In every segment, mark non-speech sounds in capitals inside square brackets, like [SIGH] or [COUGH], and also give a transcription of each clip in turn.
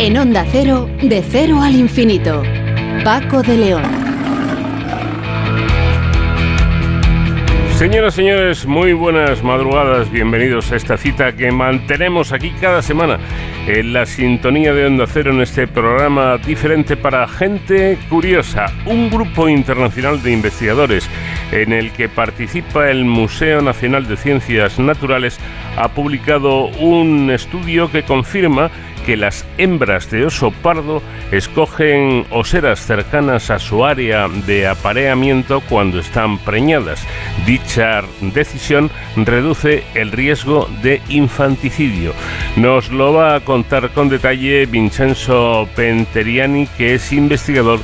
En Onda Cero, de cero al infinito. Paco de León. Señoras y señores, muy buenas madrugadas, bienvenidos a esta cita que mantenemos aquí cada semana en la sintonía de Onda Cero en este programa diferente para gente curiosa, un grupo internacional de investigadores en el que participa el Museo Nacional de Ciencias Naturales ha publicado un estudio que confirma que las hembras de oso pardo escogen oseras cercanas a su área de apareamiento cuando están preñadas. Dicha decisión reduce el riesgo de infanticidio. Nos lo va a contar con detalle Vincenzo Penteriani, que es investigador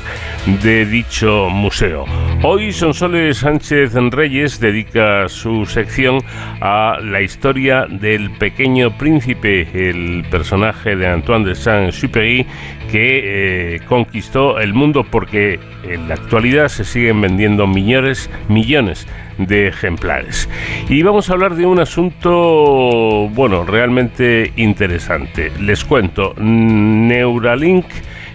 de dicho museo. Hoy Sonsoles Sánchez Reyes dedica su sección a la historia del pequeño príncipe, el personaje de Antoine de Saint-Exupéry que eh, conquistó el mundo porque en la actualidad se siguen vendiendo millones, millones de ejemplares. Y vamos a hablar de un asunto, bueno, realmente interesante. Les cuento, Neuralink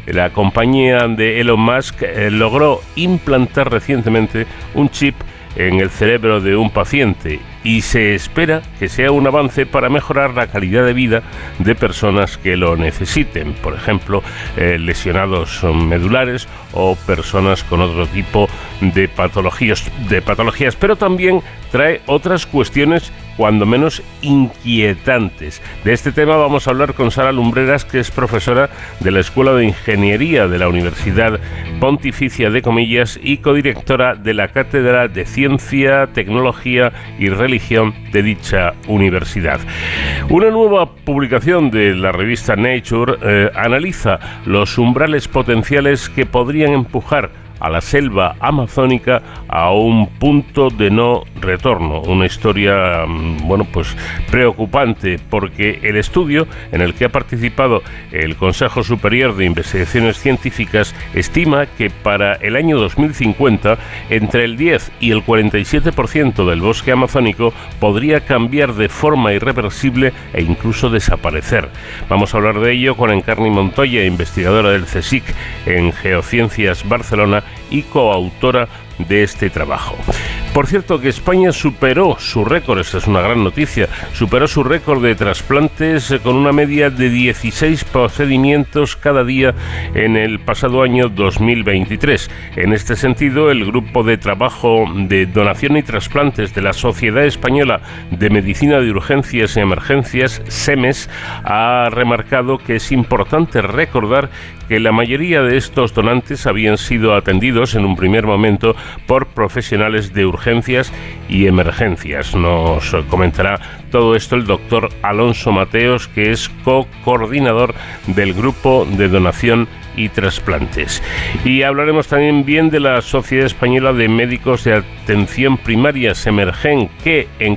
la compañía de Elon Musk eh, logró implantar recientemente un chip en el cerebro de un paciente y se espera que sea un avance para mejorar la calidad de vida de personas que lo necesiten, por ejemplo, eh, lesionados medulares o personas con otro tipo de patologías, de patologías, pero también trae otras cuestiones cuando menos inquietantes. De este tema vamos a hablar con Sara Lumbreras, que es profesora de la Escuela de Ingeniería de la Universidad Pontificia de Comillas y codirectora de la Cátedra de Ciencia, Tecnología y Religión de dicha universidad. Una nueva publicación de la revista Nature eh, analiza los umbrales potenciales que podrían empujar a la selva amazónica a un punto de no retorno. Una historia, mm, bueno, pues preocupante porque el estudio en el que ha participado el Consejo Superior de Investigaciones Científicas estima que para el año 2050 entre el 10 y el 47% del bosque amazónico podría cambiar de forma irreversible e incluso desaparecer. Vamos a hablar de ello con Encarni Montoya, investigadora del CSIC en Geociencias Barcelona y coautora de este trabajo. Por cierto que España superó su récord, esta es una gran noticia, superó su récord de trasplantes con una media de 16 procedimientos cada día en el pasado año 2023. En este sentido, el grupo de trabajo de donación y trasplantes de la Sociedad Española de Medicina de Urgencias y Emergencias, SEMES, ha remarcado que es importante recordar que la mayoría de estos donantes habían sido atendidos en un primer momento por profesionales de urgencias y emergencias. Nos comentará todo esto el doctor Alonso Mateos, que es co-coordinador del grupo de donación y trasplantes. Y hablaremos también bien de la Sociedad Española de Médicos de Atención Primaria, Semergen, que en,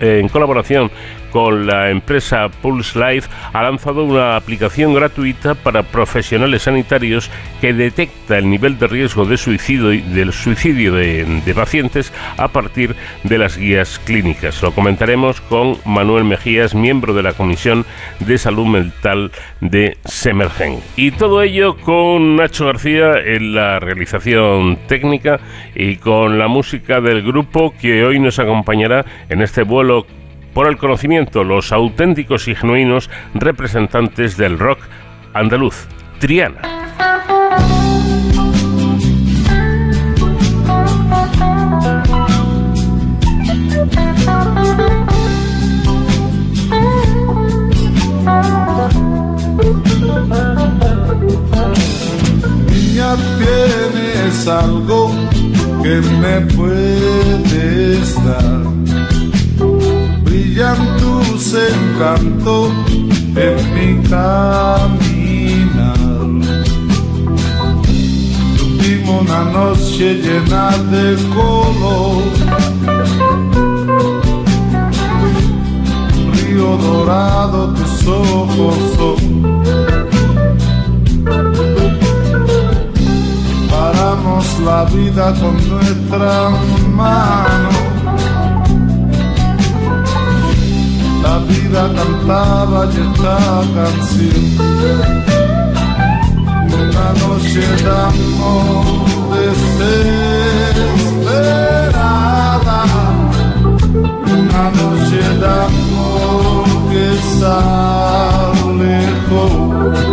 en colaboración con la empresa Pulse Life ha lanzado una aplicación gratuita para profesionales sanitarios que detecta el nivel de riesgo de suicidio, del suicidio de, pacientes a partir de las guías clínicas. Lo comentaremos con Manuel Mejías, miembro de la Comisión de Salud Mental de Semergen. Y todo ello con Nacho García en la realización técnica y con la música del grupo que hoy nos acompañará en este vuelo por el conocimiento, los auténticos y genuinos representantes del rock andaluz, Triana. Algo que me puedes dar brillan tus encantos en mi caminar. Tuvimos una noche llena de color. Río dorado, tus ojos son. La vida con nuestra mano. La vida cantaba y esta canción. Una noche de amor desesperada. Una noche de amor que lejos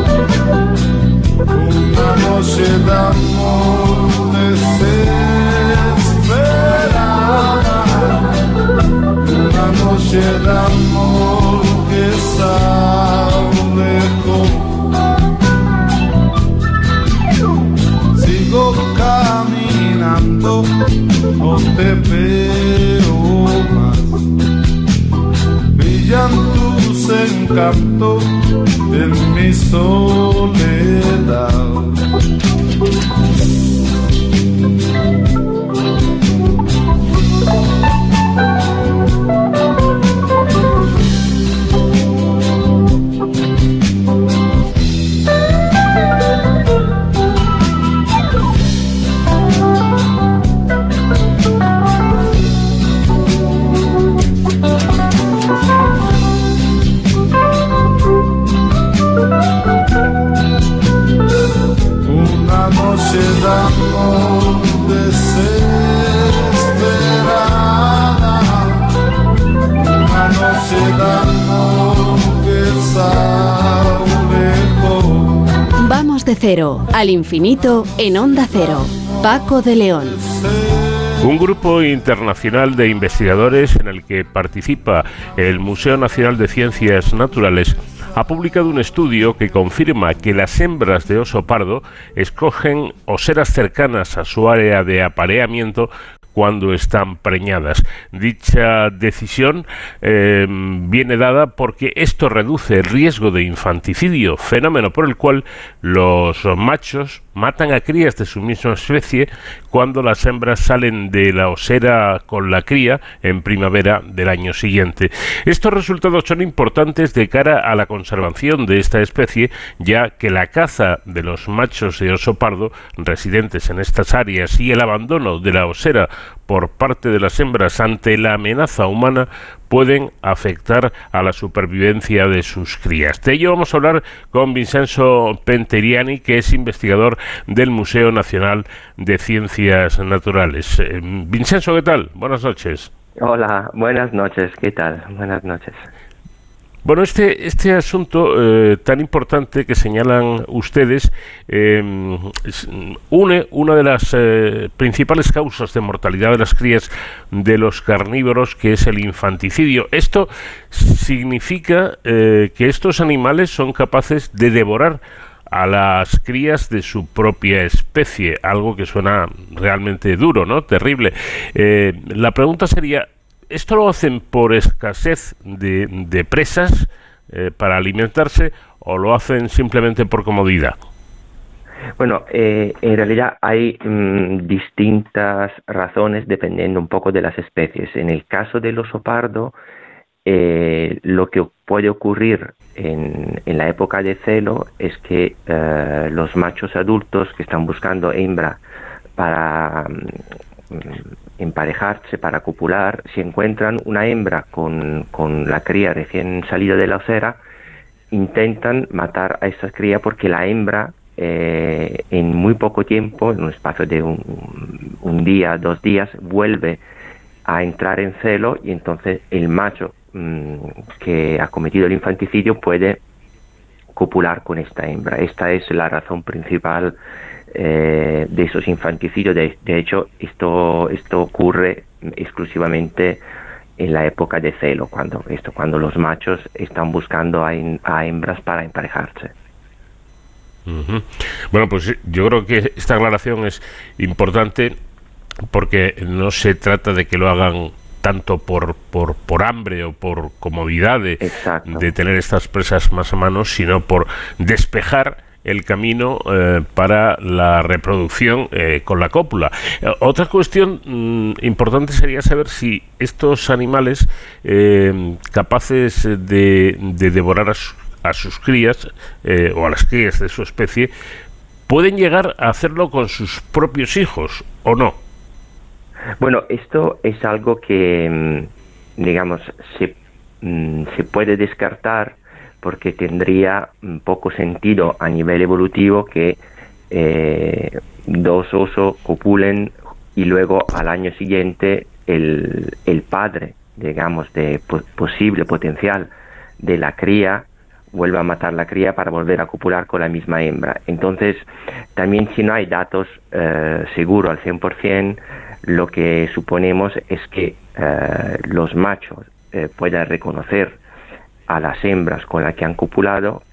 te veo más. Brillan encantos en mi soledad. Cero al infinito en Onda Cero. Paco de León. Un grupo internacional de investigadores en el que participa el Museo Nacional de Ciencias Naturales ha publicado un estudio que confirma que las hembras de oso pardo escogen oseras cercanas a su área de apareamiento cuando están preñadas. Dicha decisión eh, viene dada porque esto reduce el riesgo de infanticidio, fenómeno por el cual los machos matan a crías de su misma especie cuando las hembras salen de la osera con la cría en primavera del año siguiente. Estos resultados son importantes de cara a la conservación de esta especie, ya que la caza de los machos de oso pardo residentes en estas áreas y el abandono de la osera por parte de las hembras ante la amenaza humana pueden afectar a la supervivencia de sus crías. De ello vamos a hablar con Vincenzo Penteriani, que es investigador del Museo Nacional de Ciencias Naturales. Eh, Vincenzo, ¿qué tal? Buenas noches. Hola, buenas noches, ¿qué tal? Buenas noches. Bueno, este, este asunto eh, tan importante que señalan ustedes em, une una de las eh, principales causas de mortalidad de las crías de los carnívoros, que es el infanticidio. Esto significa eh, que estos animales son capaces de devorar a las crías de su propia especie, algo que suena realmente duro, ¿no? Terrible. la pregunta sería, ¿Esto lo hacen por escasez de, presas eh, para alimentarse o lo hacen simplemente por comodidad? Bueno, eh, en realidad hay mm, distintas razones dependiendo un poco de las especies. En el caso del oso pardo, eh, lo que puede ocurrir en, la época de celo es que los machos adultos que están buscando hembra para mm, emparejarse para copular, si encuentran una hembra con, con la cría recién salida de la osera, intentan matar a esa cría porque la hembra eh, en muy poco tiempo, en un espacio de un, un, día, dos días, vuelve a entrar en celo y entonces el macho mm, que ha cometido el infanticidio puede copular con esta hembra. Esta es la razón principal eh, de esos infanticidios. De, hecho, esto, esto ocurre exclusivamente en la época de celo, cuando, esto, cuando los machos están buscando a, hembras para emparejarse. Bueno, pues yo creo que esta aclaración es importante porque no se trata de que lo hagan tanto por, por, por hambre o por comodidad de, de, tener estas presas más a mano, sino por despejar el camino eh, para la reproducción eh, con la cópula. Eh, otra cuestión mm, importante sería saber si estos animales capaces de, devorar a, sus crías o a las crías de su especie pueden llegar a hacerlo con sus propios hijos o no. Bueno, esto es algo que, mm, digamos, se, mm, se puede descartar porque tendría poco sentido a nivel evolutivo que eh, dos osos copulen y luego al año siguiente el, el padre, digamos, de posible potencial de la cría vuelva a matar la cría para volver a copular con la misma hembra. Entonces, también si no hay datos eh, seguros al 100%, lo que suponemos es que eh, los machos eh, puedan reconocer a las hembras con las que han copulado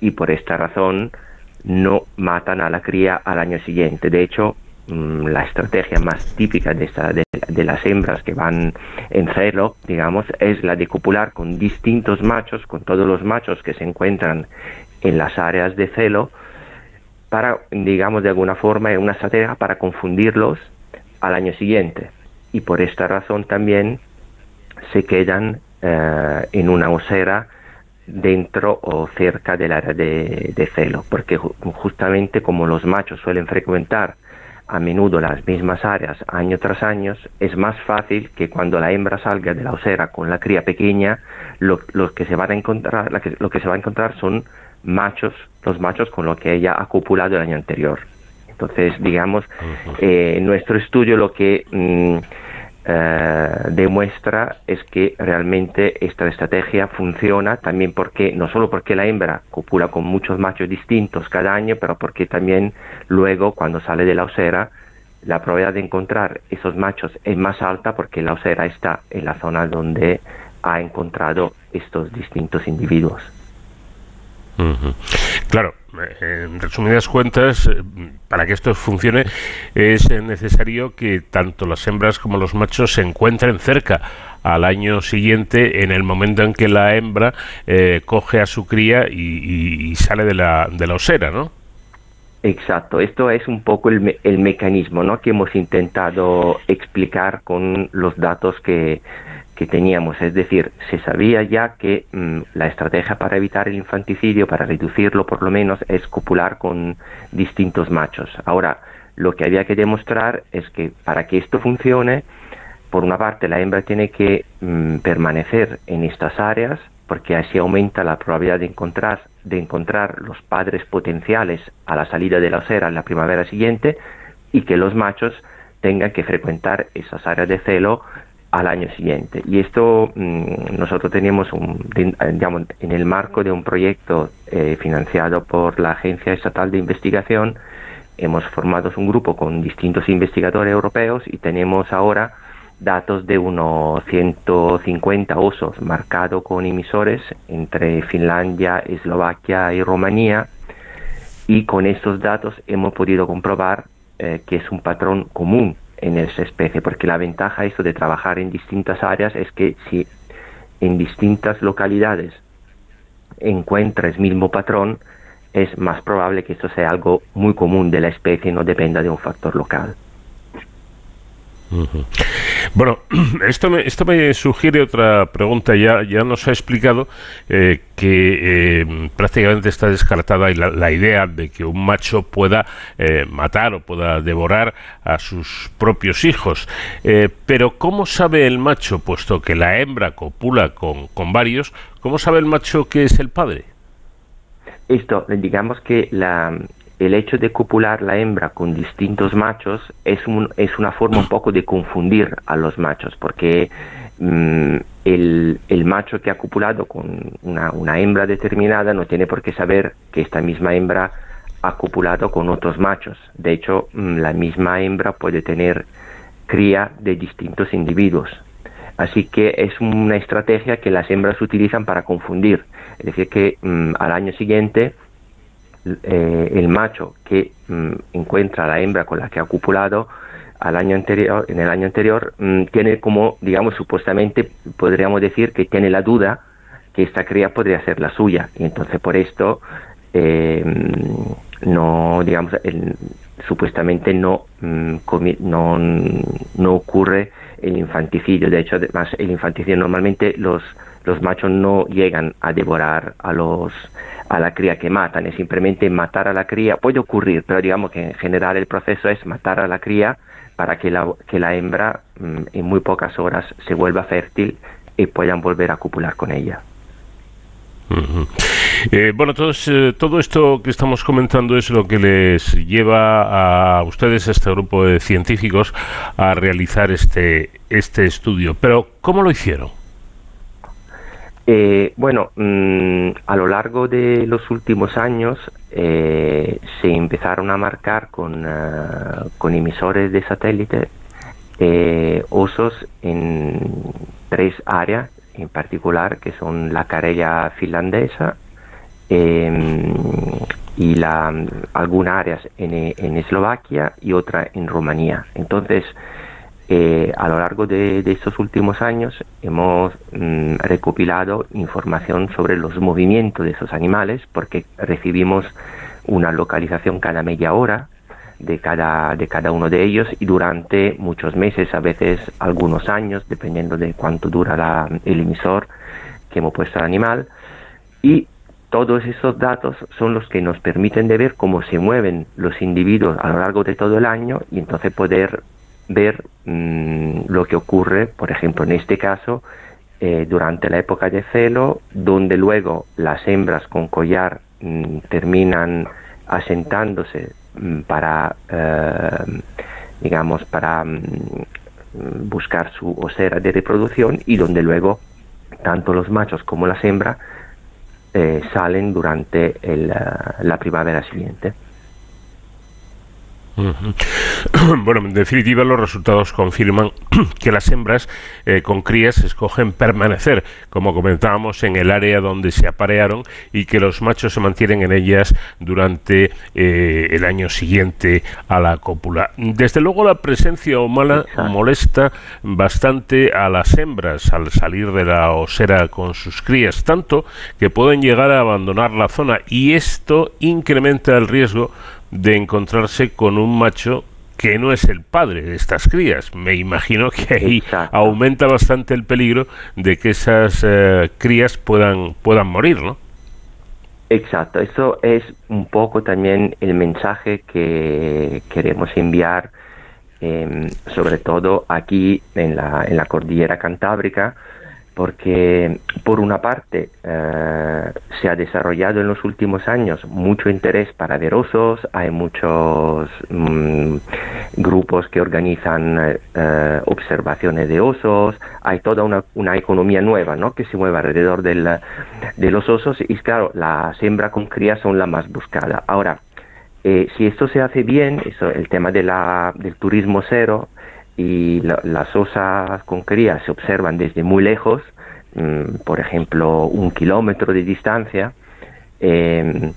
y por esta razón no matan a la cría al año siguiente. De hecho, Mm, la estrategia más típica de, esta, de, las hembras que van en celo, digamos, es la de copular con distintos machos, con todos los machos que se encuentran en las áreas de celo, para, digamos, de alguna forma, una estrategia para confundirlos al año siguiente. Y por esta razón también se quedan eh, en una osera dentro o cerca del área de, de celo, porque justamente como los machos suelen frecuentar a menudo las mismas áreas año tras año, es más fácil que cuando la hembra salga de la osera con la cría pequeña, lo, que se van a encontrar, lo que se va a encontrar son machos, los machos con los que ella ha copulado el año anterior. Entonces, digamos, eh, en nuestro estudio lo que mm, eh, demuestra es que realmente esta estrategia funciona también porque no solo porque la hembra copula con muchos machos distintos cada año, pero porque también luego cuando sale de la osera la probabilidad de encontrar esos machos es más alta porque la osera está en la zona donde ha encontrado estos distintos individuos. Claro, en resumidas cuentas, eh, para que esto funcione es necesario que tanto las hembras como los machos se encuentren cerca al año siguiente en el momento en que la hembra eh, coge a su cría y, sale de la, de la osera, ¿no? Exacto, esto es un poco el, el mecanismo ¿no? que hemos intentado explicar con los datos que, que teníamos, es decir, se sabía ya que mm, la estrategia para evitar el infanticidio, para reducirlo por lo menos, es copular con distintos machos. Ahora, lo que había que demostrar es que para que esto funcione, por una parte la hembra tiene que mm, permanecer en estas áreas, porque así aumenta la probabilidad de encontrar, de encontrar los padres potenciales a la salida de la osera en la primavera siguiente, y que los machos tengan que frecuentar esas áreas de celo al año siguiente. Y esto mm, nosotros teníamos un, digamos, en el marco de un proyecto eh, financiado por la Agencia Estatal de Investigación, hemos formado un grupo con distintos investigadores europeos y tenemos ahora datos de unos 150 osos marcados con emisores entre Finlandia, Eslovaquia y Rumanía. Y con estos datos hemos podido comprobar eh, que es un patrón común en esa especie, porque la ventaja esto de trabajar en distintas áreas es que si en distintas localidades encuentras mismo patrón, es más probable que esto sea algo muy común de la especie y no dependa de un factor local. Bueno, [CLEARS THROAT] esto me, esto me sugiere otra pregunta. Ya, ya nos ha explicado eh, que eh, prácticamente está descartada la, idea de que un macho pueda eh, matar o pueda devorar a sus propios hijos. pero ¿cómo sabe el macho, puesto que la hembra copula con, con varios, cómo sabe el macho que es el padre? Esto, digamos que la, el hecho de copular la hembra con distintos machos es, un, es una forma un poco de confundir a los machos, porque mm, el, macho que ha copulado con una, una, hembra determinada no tiene por qué saber que esta misma hembra ha copulado con otros machos. De hecho, mm, la misma hembra puede tener cría de distintos individuos. Así que es una estrategia que las hembras utilizan para confundir. Es decir, que mm, al año siguiente eh, el macho que mm, encuentra a la hembra con la que ha copulado al año anterior, en el año anterior, mm, tiene como, digamos, supuestamente podríamos decir que tiene la duda que esta cría podría ser la suya y entonces por esto eh, no, digamos, supuestamente no, no, no ocurre el infanticidio. De hecho, además, el infanticidio normalmente los, los machos no llegan a devorar a los a la cría que matan, es simplemente matar a la cría, puede ocurrir, pero digamos que en general el proceso es matar a la cría para que la, que la hembra mm, en muy pocas horas se vuelva fértil y puedan volver a copular con ella. Eh, bueno, eh, todo esto que estamos comentando es lo que les lleva a ustedes, a este grupo de científicos, a realizar este, este estudio. Pero, ¿cómo lo hicieron? Eh, bueno, mm, a lo largo de los últimos años se empezaron a marcar con, con emisores de satélite osos en tres áreas en particular, que son la carella finlandesa em, y la, algunas áreas en, Eslovaquia y otra en Rumanía. Entonces, eh, a lo largo de, estos últimos años hemos mm, recopilado información sobre los movimientos de esos animales porque recibimos una localización cada media hora de cada, de cada uno de ellos y durante muchos meses, a veces algunos años, dependiendo de cuánto dura la, el emisor que hemos puesto al animal. Y todos esos datos son los que nos permiten de ver cómo se mueven los individuos a lo largo de todo el año y entonces poder ver mm, lo que ocurre, por ejemplo, en este caso, eh, durante la época de celo, donde luego las hembras con collar mm, terminan asentándose Mm, para, eh, digamos, para buscar su osera de reproducción y donde luego tanto los machos como las hembras eh, salen durante el, la primavera siguiente. [CLEARS THROAT] Bueno, en definitiva los resultados confirman [CLEARS THROAT] que las hembras eh, con crías escogen permanecer, como comentábamos, en el área donde se aparearon y que los machos se mantienen en ellas durante eh, el año siguiente a la cópula. Desde luego la presencia humana molesta bastante a las hembras al salir de la osera con sus crías, tanto que pueden llegar a abandonar la zona y esto incrementa el riesgo de encontrarse con un macho que no es el padre de estas crías. Me imagino que ahí aumenta bastante el peligro de que esas eh, crías puedan, puedan morir, ¿no? Exacto, eso es un poco también el mensaje que queremos enviar, em, sobre todo aquí en la, en la cordillera cantábrica, porque por una parte eh, se ha desarrollado en los últimos años mucho interés para ver osos, hay muchos mm, grupos que organizan eh, observaciones de osos, hay toda una, una, economía nueva ¿no? que se mueve alrededor del, de los osos y claro, las hembras con crías son las más buscadas. Ahora, eh, si esto se hace bien, eso, el tema del turismo cero, y las osas con cría se observan desde muy lejos, mm, por ejemplo, un kilómetro de distancia, em,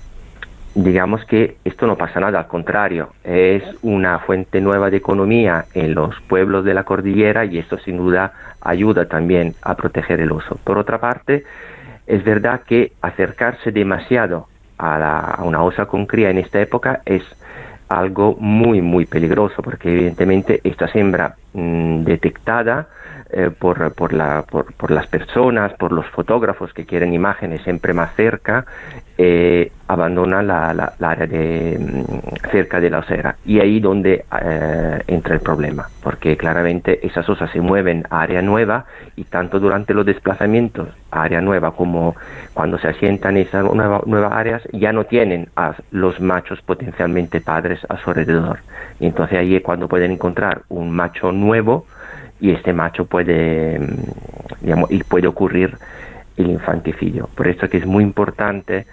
digamos que esto no pasa nada, al contrario, es una fuente nueva de economía en los pueblos de la cordillera y esto sin duda ayuda también a proteger el oso. Por otra parte, es verdad que acercarse demasiado a, a una osa con cría en esta época es algo muy, muy peligroso, porque evidentemente esta hembra mm, detectada eh, por, la, por, las personas, por los fotógrafos que quieren imágenes siempre más cerca, eh, abandona la, la, área de, mm, cerca de la osera. Y ahí donde eh, entra el problema, porque claramente esas osas se mueven a área nueva y tanto durante los desplazamientos a área nueva como cuando se asientan esas nuevas nueva áreas ya no tienen a los machos potencialmente padres a su alrededor. Y entonces ahí es cuando pueden encontrar un macho nuevo y este macho puede, mm, digamos, y puede ocurrir el infanticidio. Por eso que es muy importante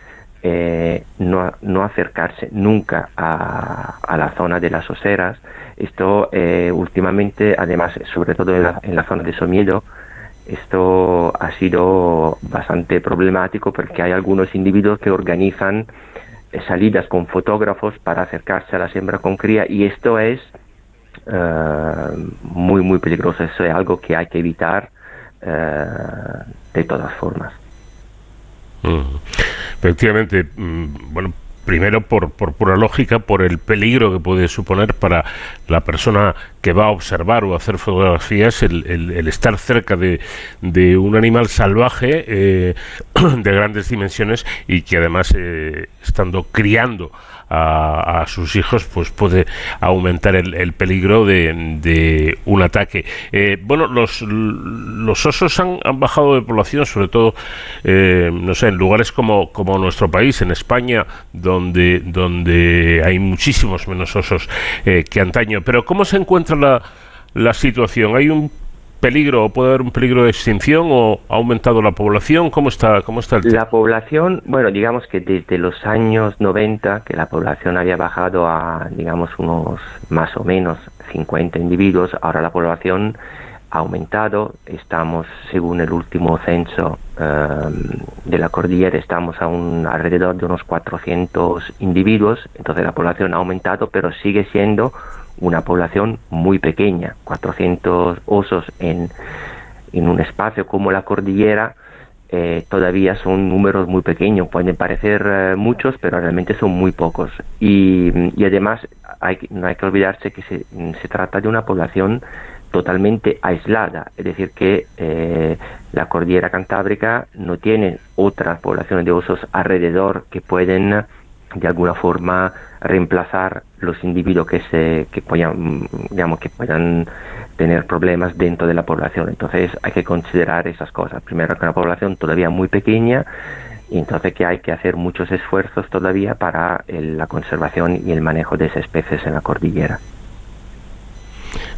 eh, no, no, acercarse nunca a, a, la zona de las oseras. Esto eh, últimamente, además, sobre todo en la, en la zona de Somiedo, esto ha sido bastante problemático porque hay algunos individuos que organizan eh, salidas con fotógrafos para acercarse a la siembra con cría y esto es eh, muy, muy peligroso. Eso es algo que hay que evitar eh, de todas formas. Mm. Efectivamente, mm, bueno, primero por, por pura lógica, por el peligro que puede suponer para la persona que va a observar o hacer fotografías el, el, estar cerca de, de, un animal salvaje eh, [CLEARS THROAT] de grandes dimensiones y que además eh, estando criando a, sus hijos, pues puede aumentar el, peligro de, un ataque. Eh, bueno, los, los osos han, bajado de población, sobre todo, eh, no sé, en lugares como, como nuestro país, en España, donde, donde hay muchísimos menos osos eh, que antaño. Pero ¿cómo se encuentra la, la situación? ¿Hay un peligro puede haber un peligro de extinción o ha aumentado la población? ¿Cómo está, cómo está el tema? La población, bueno, digamos que desde los años 90, que la población había bajado a, digamos, unos más o menos 50 individuos, ahora la población ha aumentado, estamos, según el último censo em, de la cordillera, estamos a un, alrededor de unos 400 individuos, entonces la población ha aumentado, pero sigue siendo una población muy pequeña, 400 osos en, en un espacio como la cordillera, eh, todavía son números muy pequeños, pueden parecer eh, muchos, pero realmente son muy pocos. Y, además hay, no hay que olvidarse que se, se, trata de una población totalmente aislada, es decir, que eh, la cordillera cantábrica no tiene otras poblaciones de osos alrededor que pueden de alguna forma reemplazar los individuos que se que puedan digamos que puedan tener problemas dentro de la población. Entonces hay que considerar esas cosas. Primero que una población todavía muy pequeña y entonces que hay que hacer muchos esfuerzos todavía para la conservación y el manejo de esas especies en la cordillera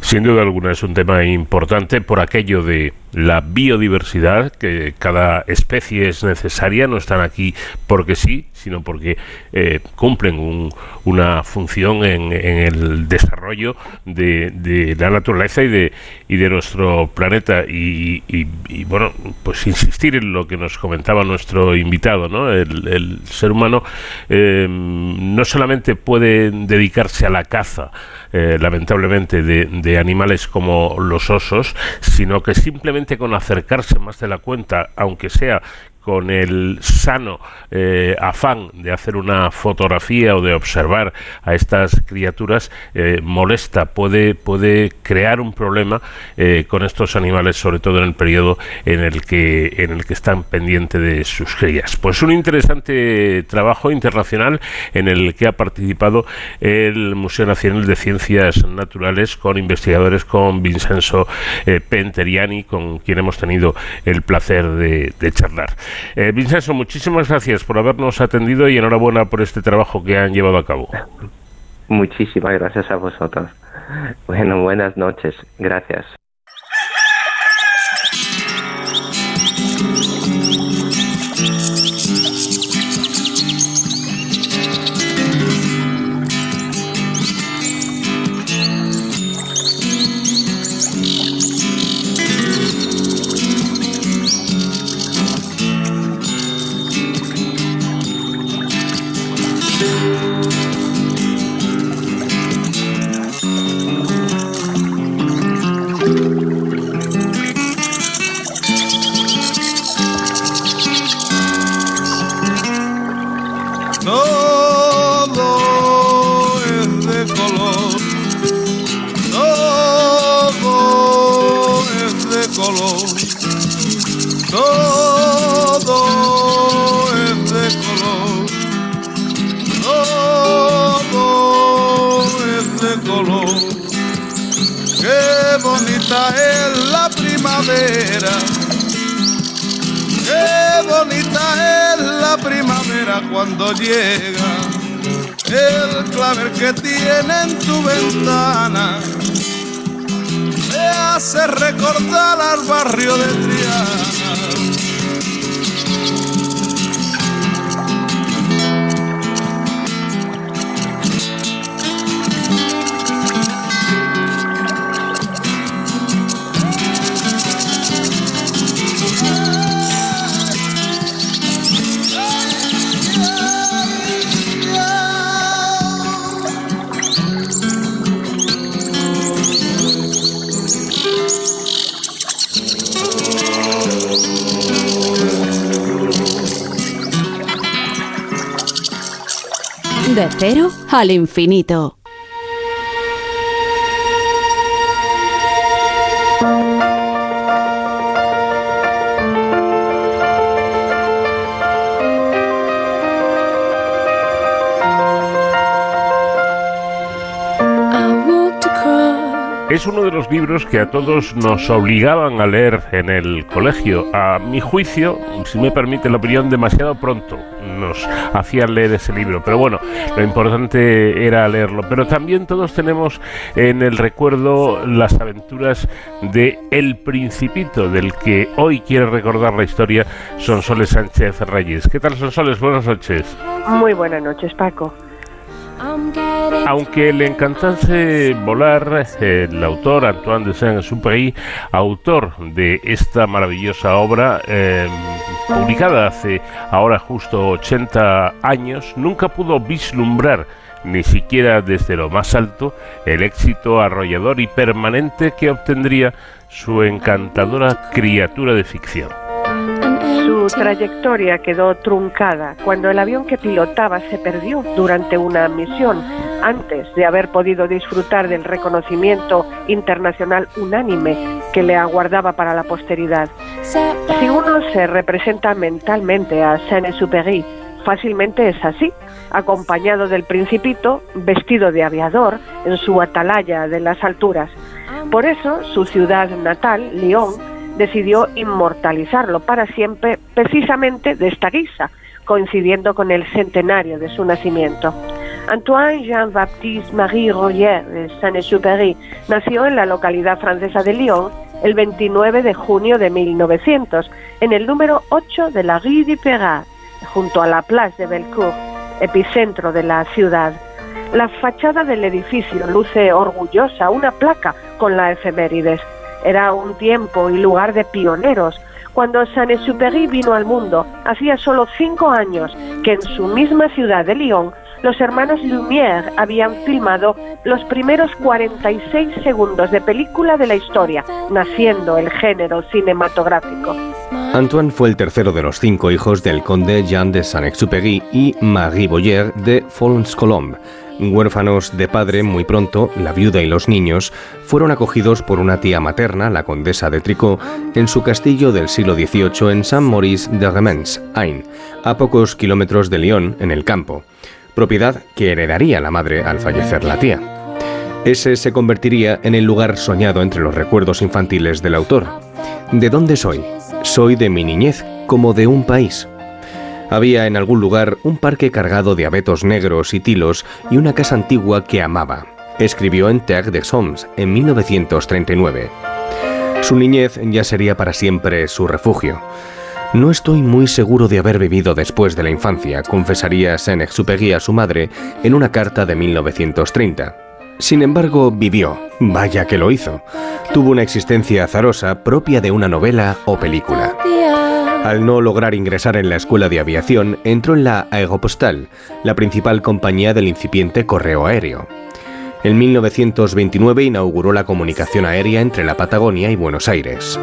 sin duda alguna es un tema importante por aquello de la biodiversidad, que cada especie es necesaria, no están aquí porque sí, sino porque eh, cumplen una función en, el desarrollo de, la naturaleza y de, y de nuestro planeta. Y, bueno, pues insistir en lo que nos comentaba nuestro invitado, ¿no? El, ser humano eh, no solamente puede dedicarse a la caza, eh, lamentablemente, de, animales como los osos, sino que simplemente con acercarse más de la cuenta, aunque sea con el sano eh, afán de hacer una fotografía o de observar a estas criaturas eh, molesta, puede, puede crear un problema eh, con estos animales, sobre todo en el periodo en el que, en el que están pendientes de sus crías. Pues un interesante trabajo internacional en el que ha participado el Museo Nacional de Ciencias Naturales con investigadores con Vincenzo Penteriani, con quien hemos tenido el placer de charlar. Eh, Vincenzo, muchísimas gracias por habernos atendido y enhorabuena por este trabajo que han llevado a cabo. Muchísimas gracias a vosotros. Bueno, buenas noches. Gracias. Cuando llega el claver que tiene en tu ventana. Me hace recordar al barrio de Triana Al infinito. Es uno de los libros que a todos nos obligaban a leer en el colegio. A mi juicio, si me permite la opinión, demasiado pronto nos hacían leer ese libro. Pero bueno, lo importante era leerlo. Pero también todos tenemos en el recuerdo las aventuras de El Principito, del que hoy quiere recordar la historia Sonsoles Sánchez Reyes. ¿Qué tal, Sonsoles? Buenas noches. Muy buenas noches, Paco. Aunque le encantase volar, el autor Antoine de Saint-Exupéry, autor de esta maravillosa obra, em, publicada hace ahora justo 80 años, nunca pudo vislumbrar ni siquiera desde lo más alto el éxito arrollador y permanente que obtendría su encantadora criatura de ficción. Su trayectoria quedó truncada cuando el avión que pilotaba se perdió durante una misión, antes de haber podido disfrutar del reconocimiento internacional unánime que le aguardaba para la posteridad. Si uno se representa mentalmente a Saint-Exupéry, fácilmente es así, acompañado del principito, vestido de aviador, en su atalaya de las alturas. Por eso, su ciudad natal, Lyon, decidió inmortalizarlo para siempre precisamente de esta guisa, coincidiendo con el centenario de su nacimiento. Antoine Jean-Baptiste Marie Royer de Saint-Exupéry nació en la localidad francesa de Lyon el 29 de junio de 1900, en el número 8 de la Rue du Perrat, junto a la Place de Belcourt, epicentro de la ciudad. La fachada del edificio luce orgullosa una placa con la efemérides era un tiempo y lugar de pioneros. Cuando Saint-Exupéry vino al mundo, hacía solo cinco años que en su misma ciudad de Lyon, los hermanos Lumière habían filmado los primeros 46 segundos de película de la historia, naciendo el género cinematográfico. Antoine fue el tercero de los cinco hijos del conde Jean de Saint-Exupéry y Marie Boyer de Fons-Colombe Huérfanos de padre, muy pronto, la viuda y los niños fueron acogidos por una tía materna, la condesa de Tricot, en su castillo del siglo XVIII en Saint-Maurice de Remens, Ain, a pocos kilómetros de Lyon, en el campo, propiedad que heredaría la madre al fallecer la tía. Ese se convertiría en el lugar soñado entre los recuerdos infantiles del autor. ¿De dónde soy? Soy de mi niñez, como de un país. Había en algún lugar un parque cargado de abetos negros y tilos y una casa antigua que amaba. Escribió en Terre des Hommes en 1939. Su niñez ya sería para siempre su refugio. No estoy muy seguro de haber vivido después de la infancia, confesaría Saint-Exupéry a su madre en una carta de 1930. Sin embargo, vivió, vaya que lo hizo. Tuvo una existencia azarosa propia de una novela o película. Al no lograr ingresar en la escuela de aviación, entró en la Aeropostal, la principal compañía del incipiente correo aéreo. En 1929 inauguró la comunicación aérea entre la Patagonia y Buenos Aires.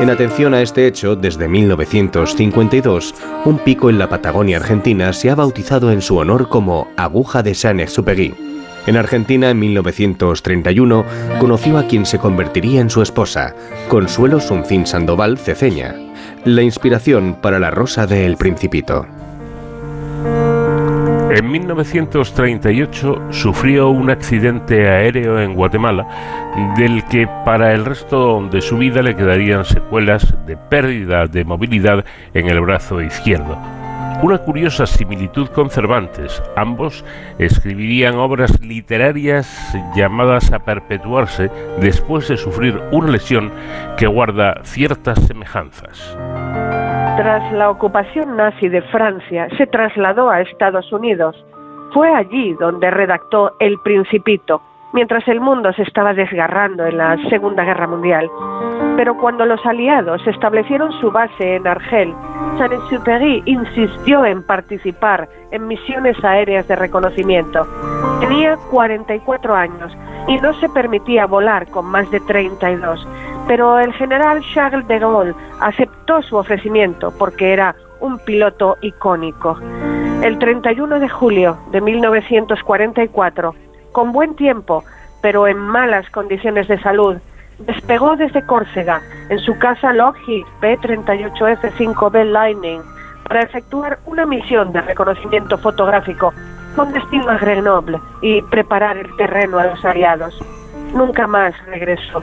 En atención a este hecho, desde 1952, un pico en la Patagonia argentina se ha bautizado en su honor como Aguja de Saint-Exupéry. En Argentina, en 1931, conoció a quien se convertiría en su esposa, Consuelo Suncín Sandoval Ceceña la inspiración para la rosa de El Principito. En 1938 sufrió un accidente aéreo en Guatemala del que para el resto de su vida le quedarían secuelas de pérdida de movilidad en el brazo izquierdo una curiosa similitud con Cervantes. Ambos escribirían obras literarias llamadas a perpetuarse después de sufrir una lesión que guarda ciertas semejanzas. Tras la ocupación nazi de Francia, se trasladó a Estados Unidos. Fue allí donde redactó El Principito, mientras el mundo se estaba desgarrando en la Segunda Guerra Mundial. Pero cuando los aliados establecieron su base en Argel, Saint-Exupéry insistió en participar en misiones aéreas de reconocimiento. Tenía 44 años y no se permitía volar con más de 32, pero el general Charles de Gaulle aceptó su ofrecimiento porque era un piloto icónico. El 31 de julio de 1944, con buen tiempo, pero en malas condiciones de salud, despegó desde Córcega en su casa Lockheed P-38F-5B Lightning para efectuar una misión de reconocimiento fotográfico con destino a Grenoble y preparar el terreno a los aliados. Nunca más regresó.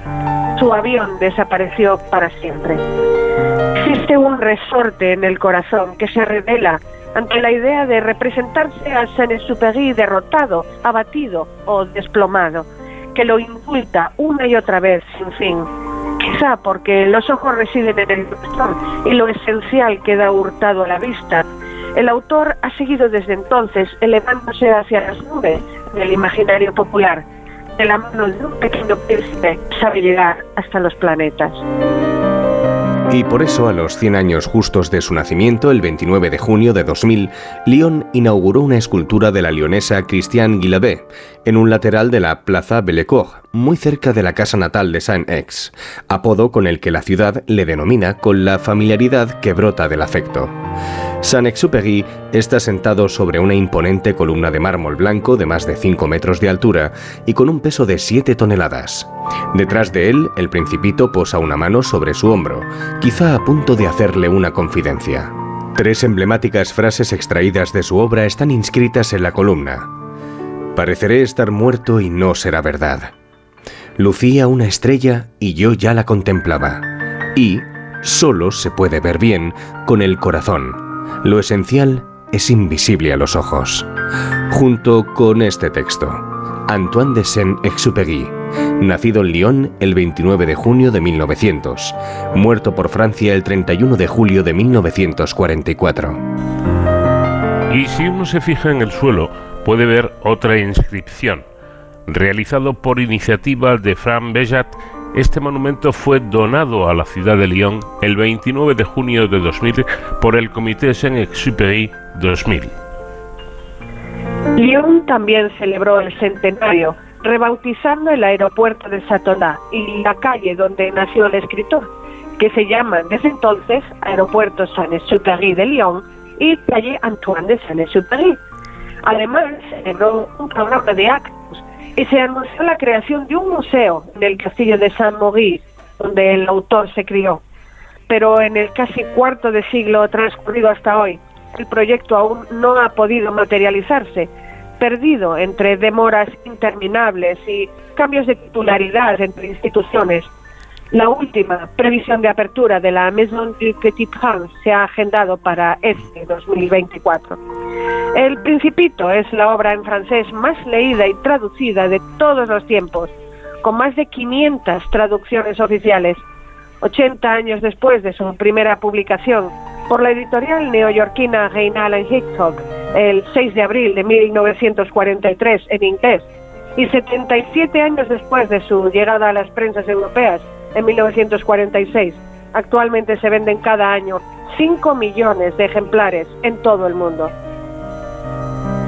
Su avión desapareció para siempre. Existe un resorte en el corazón que se revela ante la idea de representarse a Saint-Exupéry derrotado, abatido o desplomado, que lo indulta una y otra vez sin fin. Quizá porque los ojos residen en el corazón y lo esencial queda hurtado a la vista. El autor ha seguido desde entonces elevándose hacia las nubes del imaginario popular. De la mano de un pequeño príncipe sabe llegar hasta los planetas. Y por eso, a los 100 años justos de su nacimiento, el 29 de junio de 2000, Lyon inauguró una escultura de la leonesa Christiane Guilabé en un lateral de la Plaza Bellecour, muy cerca de la casa natal de Saint-Ex, apodo con el que la ciudad le denomina con la familiaridad que brota del afecto. Saint-Exupéry está sentado sobre una imponente columna de mármol blanco de más de 5 metros de altura y con un peso de 7 toneladas. Detrás de él, el principito posa una mano sobre su hombro, quizá a punto de hacerle una confidencia. Tres emblemáticas frases extraídas de su obra están inscritas en la columna. Pareceré estar muerto y no será verdad. Lucía una estrella y yo ya la contemplaba. Y solo se puede ver bien con el corazón. Lo esencial es invisible a los ojos. Junto con este texto, Antoine de Saint-Exupéry, nacido en Lyon el 29 de junio de 1900, muerto por Francia el 31 de julio de 1944. Y si uno se fija en el suelo, puede ver otra inscripción. Realizado por iniciativa de Fran Bejat, este monumento fue donado a la ciudad de Lyon el 29 de junio de 2000 por el Comité Saint-Exupéry 2000. Lyon también celebró el centenario, rebautizando el aeropuerto de Satoná y la calle donde nació el escritor, que se llama desde entonces Aeropuerto Saint-Exupéry de Lyon y calle Antoine de Saint-Exupéry. Además, celebró un programa de actos y se anunció la creación de un museo en el castillo de Saint-Maurice, donde el autor se crió. Pero en el casi cuarto de siglo transcurrido hasta hoy, el proyecto aún no ha podido materializarse, perdido entre demoras interminables y cambios de titularidad entre instituciones. La última previsión de apertura de la Maison du Petit Prince se ha agendado para este 2024. El Principito es la obra en francés más leída y traducida de todos los tiempos, con más de 500 traducciones oficiales. 80 años después de su primera publicación, por la editorial neoyorquina Reinal Hitchcock, el 6 de abril de 1943 en inglés, y 77 años después de su llegada a las prensas europeas, en 1946. Actualmente se venden cada año 5 millones de ejemplares en todo el mundo.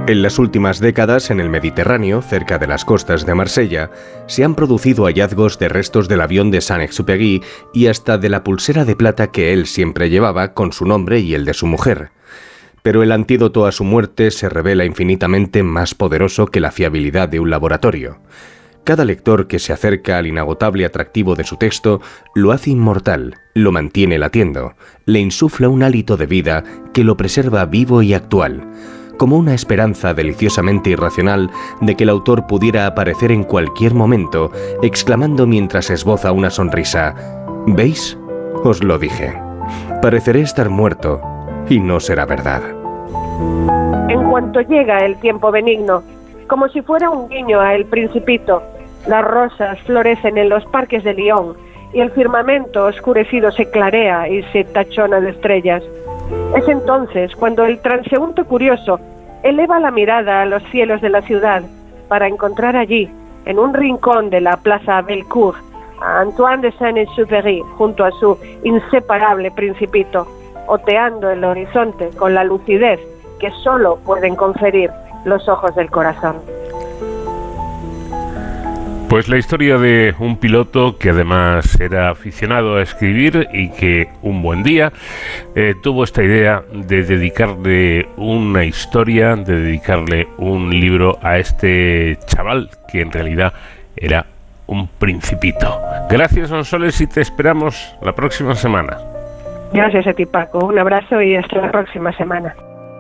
En las últimas décadas, en el Mediterráneo, cerca de las costas de Marsella, se han producido hallazgos de restos del avión de Saint-Exupéry y hasta de la pulsera de plata que él siempre llevaba con su nombre y el de su mujer. Pero el antídoto a su muerte se revela infinitamente más poderoso que la fiabilidad de un laboratorio. Cada lector que se acerca al inagotable atractivo de su texto lo hace inmortal, lo mantiene latiendo, le insufla un hálito de vida que lo preserva vivo y actual, como una esperanza deliciosamente irracional de que el autor pudiera aparecer en cualquier momento, exclamando mientras esboza una sonrisa, ¿Veis? Os lo dije. Pareceré estar muerto, y no será verdad. En cuanto llega el tiempo benigno, como si fuera un guiño a El Principito. Las rosas florecen en los parques de Lyon y el firmamento oscurecido se clarea y se tachona de estrellas. Es entonces cuando el transeúnte curioso eleva la mirada a los cielos de la ciudad para encontrar allí, en un rincón de la Plaza Bellecour, a Antoine de Saint-Exupéry junto a su inseparable principito, oteando el horizonte con la lucidez que solo pueden conferir los ojos del corazón. Pues la historia de un piloto que además era aficionado a escribir y que un buen día eh, tuvo esta idea de dedicarle una historia, de dedicarle un libro a este chaval que en realidad era un principito. Gracias, Sonsoles, y te esperamos la próxima semana. Gracias a ti, Paco. Un abrazo y hasta la próxima semana.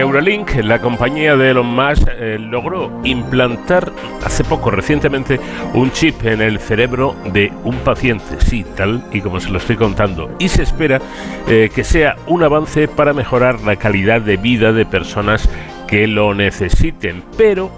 Neuralink, la compañía de Elon Musk, eh, logró implantar hace poco, recientemente, un chip en el cerebro de un paciente, sí, tal y como se lo estoy contando. Y se espera eh, que sea un avance para mejorar la calidad de vida de personas que lo necesiten. Pero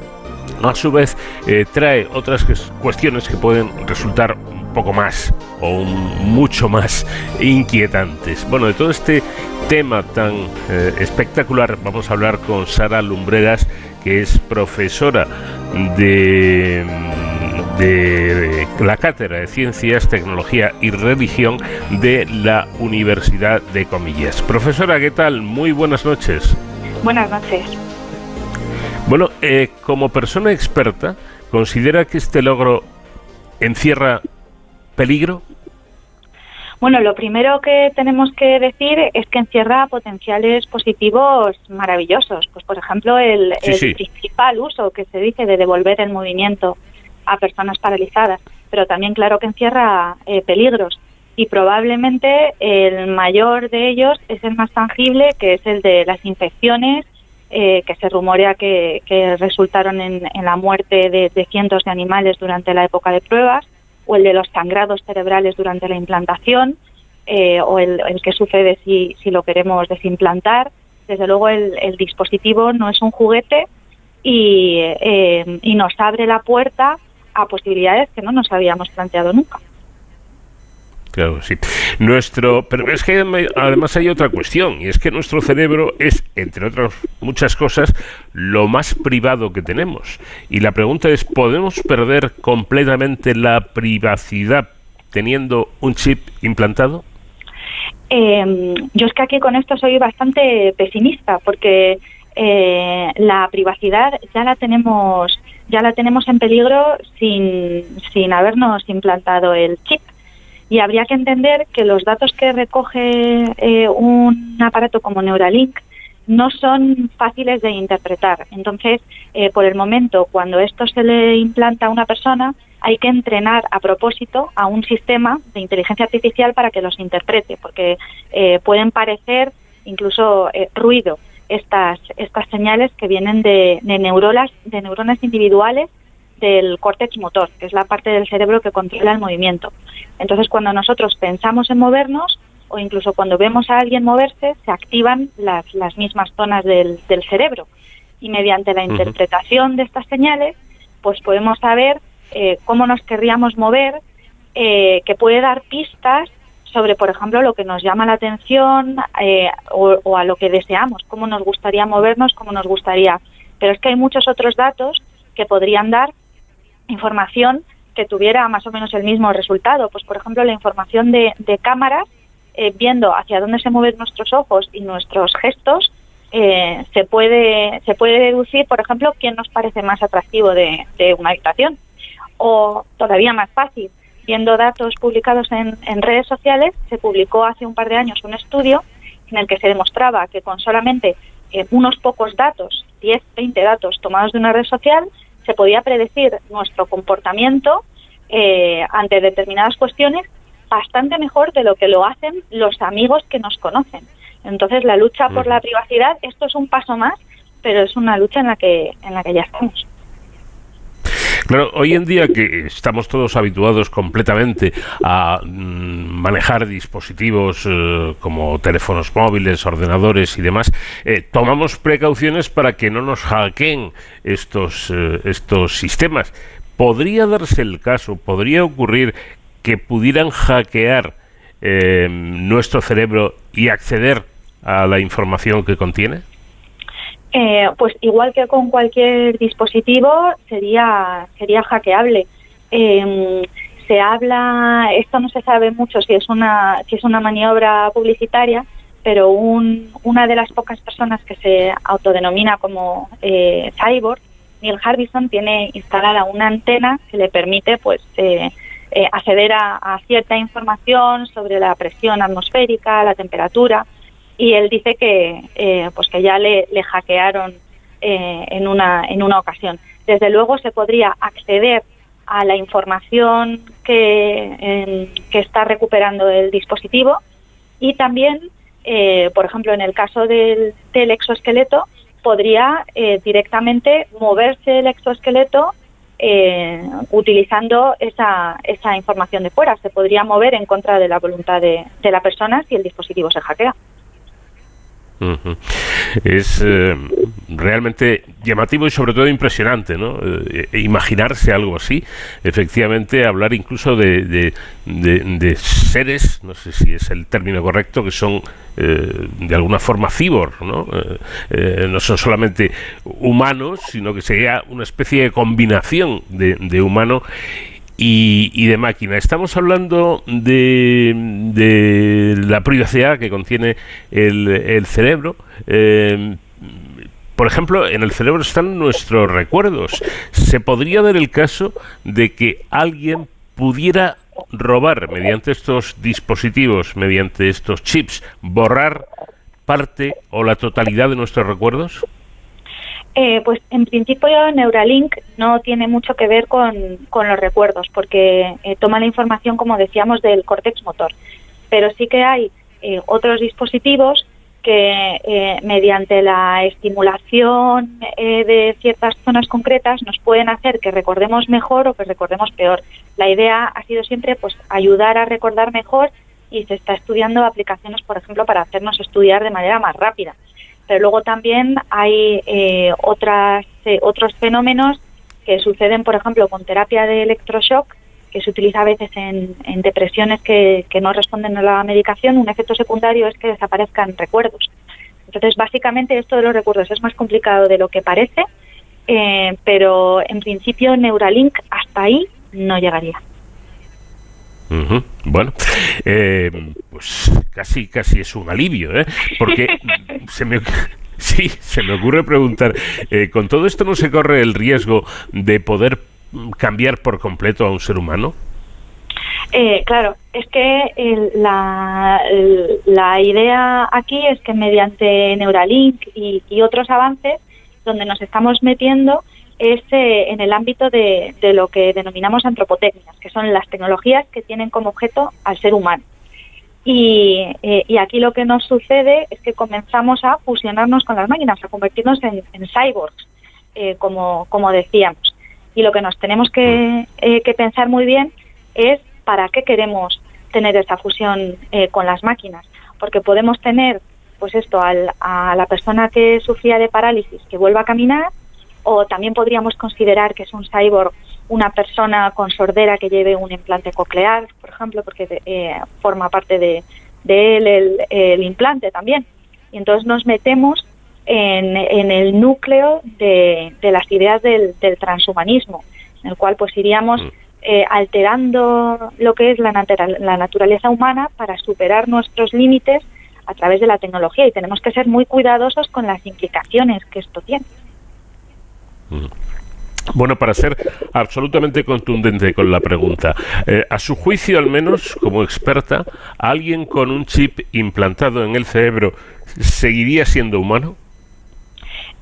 a su vez eh, trae otras cuestiones que pueden resultar poco más o mucho más inquietantes. Bueno, de todo este tema tan eh, espectacular vamos a hablar con Sara Lumbreras, que es profesora de, de la Cátedra de Ciencias, Tecnología y Religión de la Universidad de Comillas. Profesora, ¿qué tal? Muy buenas noches. Buenas noches. Bueno, eh, como persona experta, ¿considera que este logro encierra peligro? Bueno, lo primero que tenemos que decir es que encierra potenciales positivos maravillosos. Pues, por ejemplo, el, principal uso que se dice de devolver el movimiento a personas paralizadas, pero también, claro, que encierra eh, peligros. Y probablemente el mayor de ellos es el más tangible, que es el de las infecciones, eh, que se rumorea que, resultaron en, la muerte de cientos de animales durante la época de pruebas o el de los sangrados cerebrales durante la implantación, eh, o el, que sucede si, si lo queremos desimplantar. Desde luego el, dispositivo no es un juguete y, eh, y nos abre la puerta a posibilidades que no nos habíamos planteado nunca. Claro, sí. Nuestro, pero es que además hay otra cuestión, y es que nuestro cerebro es, entre otras muchas cosas, lo más privado que tenemos. Y la pregunta es, ¿podemos perder completamente la privacidad teniendo un chip implantado? Em, yo es que aquí con esto soy bastante pesimista, porque eh, la privacidad ya la tenemos ya la tenemos en peligro sin, sin habernos implantado el chip y habría que entender que los datos que recoge eh, un aparato como Neuralink no son fáciles de interpretar. Entonces, eh, por el momento, cuando esto se le implanta a una persona, hay que entrenar a propósito a un sistema de inteligencia artificial para que los interprete, porque eh, pueden parecer incluso ruido estas, estas señales que vienen de, de, de neuronas individuales del córtex motor, que es la parte del cerebro que controla el movimiento. Entonces, cuando nosotros pensamos en movernos o incluso cuando vemos a alguien moverse, se activan las, las mismas zonas del, del cerebro. Y mediante la interpretación de estas señales, pues podemos saber eh, cómo nos querríamos mover, eh, que puede dar pistas sobre, por ejemplo, lo que nos llama la atención eh, o, o, a lo que deseamos, cómo nos gustaría movernos, cómo nos gustaría. Pero es que hay muchos otros datos que podrían dar información que tuviera más o menos el mismo resultado. Pues, por ejemplo, la información de, de cámaras, eh, viendo hacia dónde se mueven nuestros ojos y nuestros gestos, eh, se, puede, se puede deducir, por ejemplo, quién nos parece más atractivo de, una habitación. O todavía más fácil, viendo datos publicados en, en redes sociales, se publicó hace un par de años un estudio en el que se demostraba que con solamente eh, unos pocos datos, 10, 20 datos tomados de una red social, se podía predecir nuestro comportamiento eh, ante determinadas cuestiones bastante mejor de lo que lo hacen los amigos que nos conocen. Entonces, la lucha por la privacidad, esto es un paso más, pero es una lucha en la que, en la que ya estamos. Claro, hoy en día que estamos todos habituados completamente a mm, manejar dispositivos eh, como teléfonos móviles, ordenadores y demás, eh, tomamos precauciones para que no nos hackeen estos, eh, estos sistemas. ¿Podría darse el caso, podría ocurrir que pudieran hackear nuestro cerebro y acceder a la información que contiene? Eh, pues igual que con cualquier dispositivo sería sería hackeable. Em, se habla, esto no se sabe mucho si es una si es una maniobra publicitaria, pero una de las pocas personas que se autodenomina como eh, cyborg, Neil Harbison, tiene instalada una antena que le permite pues eh, eh, acceder a, cierta información sobre la presión atmosférica, la temperatura, y él dice que pues que ya le, hackearon en una en una ocasión. Desde luego se podría acceder a la información que, em, que está recuperando el dispositivo y también eh, por ejemplo, en el caso del, exoesqueleto, podría eh, directamente moverse el exoesqueleto eh, utilizando esa, esa información de fuera. Se podría mover en contra de la voluntad de, de la persona si el dispositivo se hackea. Es eh, realmente llamativo y sobre todo impresionante, ¿no? Eh, imaginarse algo así, efectivamente hablar incluso de, de, seres, no sé si es el término correcto, que son eh, de alguna forma cibor, ¿no? no son solamente humanos, sino que sería una especie de combinación de, humano y, de máquina. Estamos hablando de, de la privacidad que contiene el, cerebro. Eh, por ejemplo, en el cerebro están nuestros recuerdos. ¿Se podría dar el caso de que alguien pudiera robar mediante estos dispositivos, mediante estos chips, borrar parte o la totalidad de nuestros recuerdos? Eh, pues en principio Neuralink no tiene mucho que ver con, los recuerdos, porque eh, toma la información, como decíamos, del córtex motor. Pero sí que hay eh, otros dispositivos que mediante la estimulación de ciertas zonas concretas nos pueden hacer que recordemos mejor o que recordemos peor. La idea ha sido siempre pues ayudar a recordar mejor y se está estudiando aplicaciones, por ejemplo, para hacernos estudiar de manera más rápida pero luego también hay eh, otras, eh, otros fenómenos que suceden, por ejemplo, con terapia de electroshock, que se utiliza a veces en, depresiones que, no responden a la medicación. Un efecto secundario es que desaparezcan recuerdos. Entonces, básicamente, esto de los recuerdos es más complicado de lo que parece, eh, pero en principio Neuralink hasta ahí no llegaría. Bueno, eh, pues casi, casi es un alivio, ¿eh? Porque [LAUGHS] se me, [LAUGHS] sí, se me ocurre preguntar, eh, ¿con todo esto no se corre el riesgo de poder cambiar por completo a un ser humano? Eh, claro, es que la, la, idea aquí es que mediante Neuralink y otros avances, donde nos estamos metiendo es eh, en el ámbito de, lo que denominamos antropotécnicas, que son las tecnologías que tienen como objeto al ser humano. Y, eh, aquí lo que nos sucede es que comenzamos a fusionarnos con las máquinas, a convertirnos en, cyborgs, eh, como, como decíamos. Y lo que nos tenemos que, que, pensar muy bien es para qué queremos tener esa fusión con las máquinas. Porque podemos tener, pues esto, a la persona que sufría de parálisis que vuelva a caminar, o también podríamos considerar que es un cyborg una persona con sordera que lleve un implante coclear, por ejemplo, porque eh, forma parte de, él el, implante también. Y entonces nos metemos en, el núcleo de, las ideas del, transhumanismo, en el cual pues iríamos mm. eh, alterando lo que es la, la naturaleza humana para superar nuestros límites a través de la tecnología y tenemos que ser muy cuidadosos con las implicaciones que esto tiene. Bueno, para ser absolutamente contundente con la pregunta, eh, a su juicio al menos, como experta, ¿alguien con un chip implantado en el cerebro seguiría siendo humano?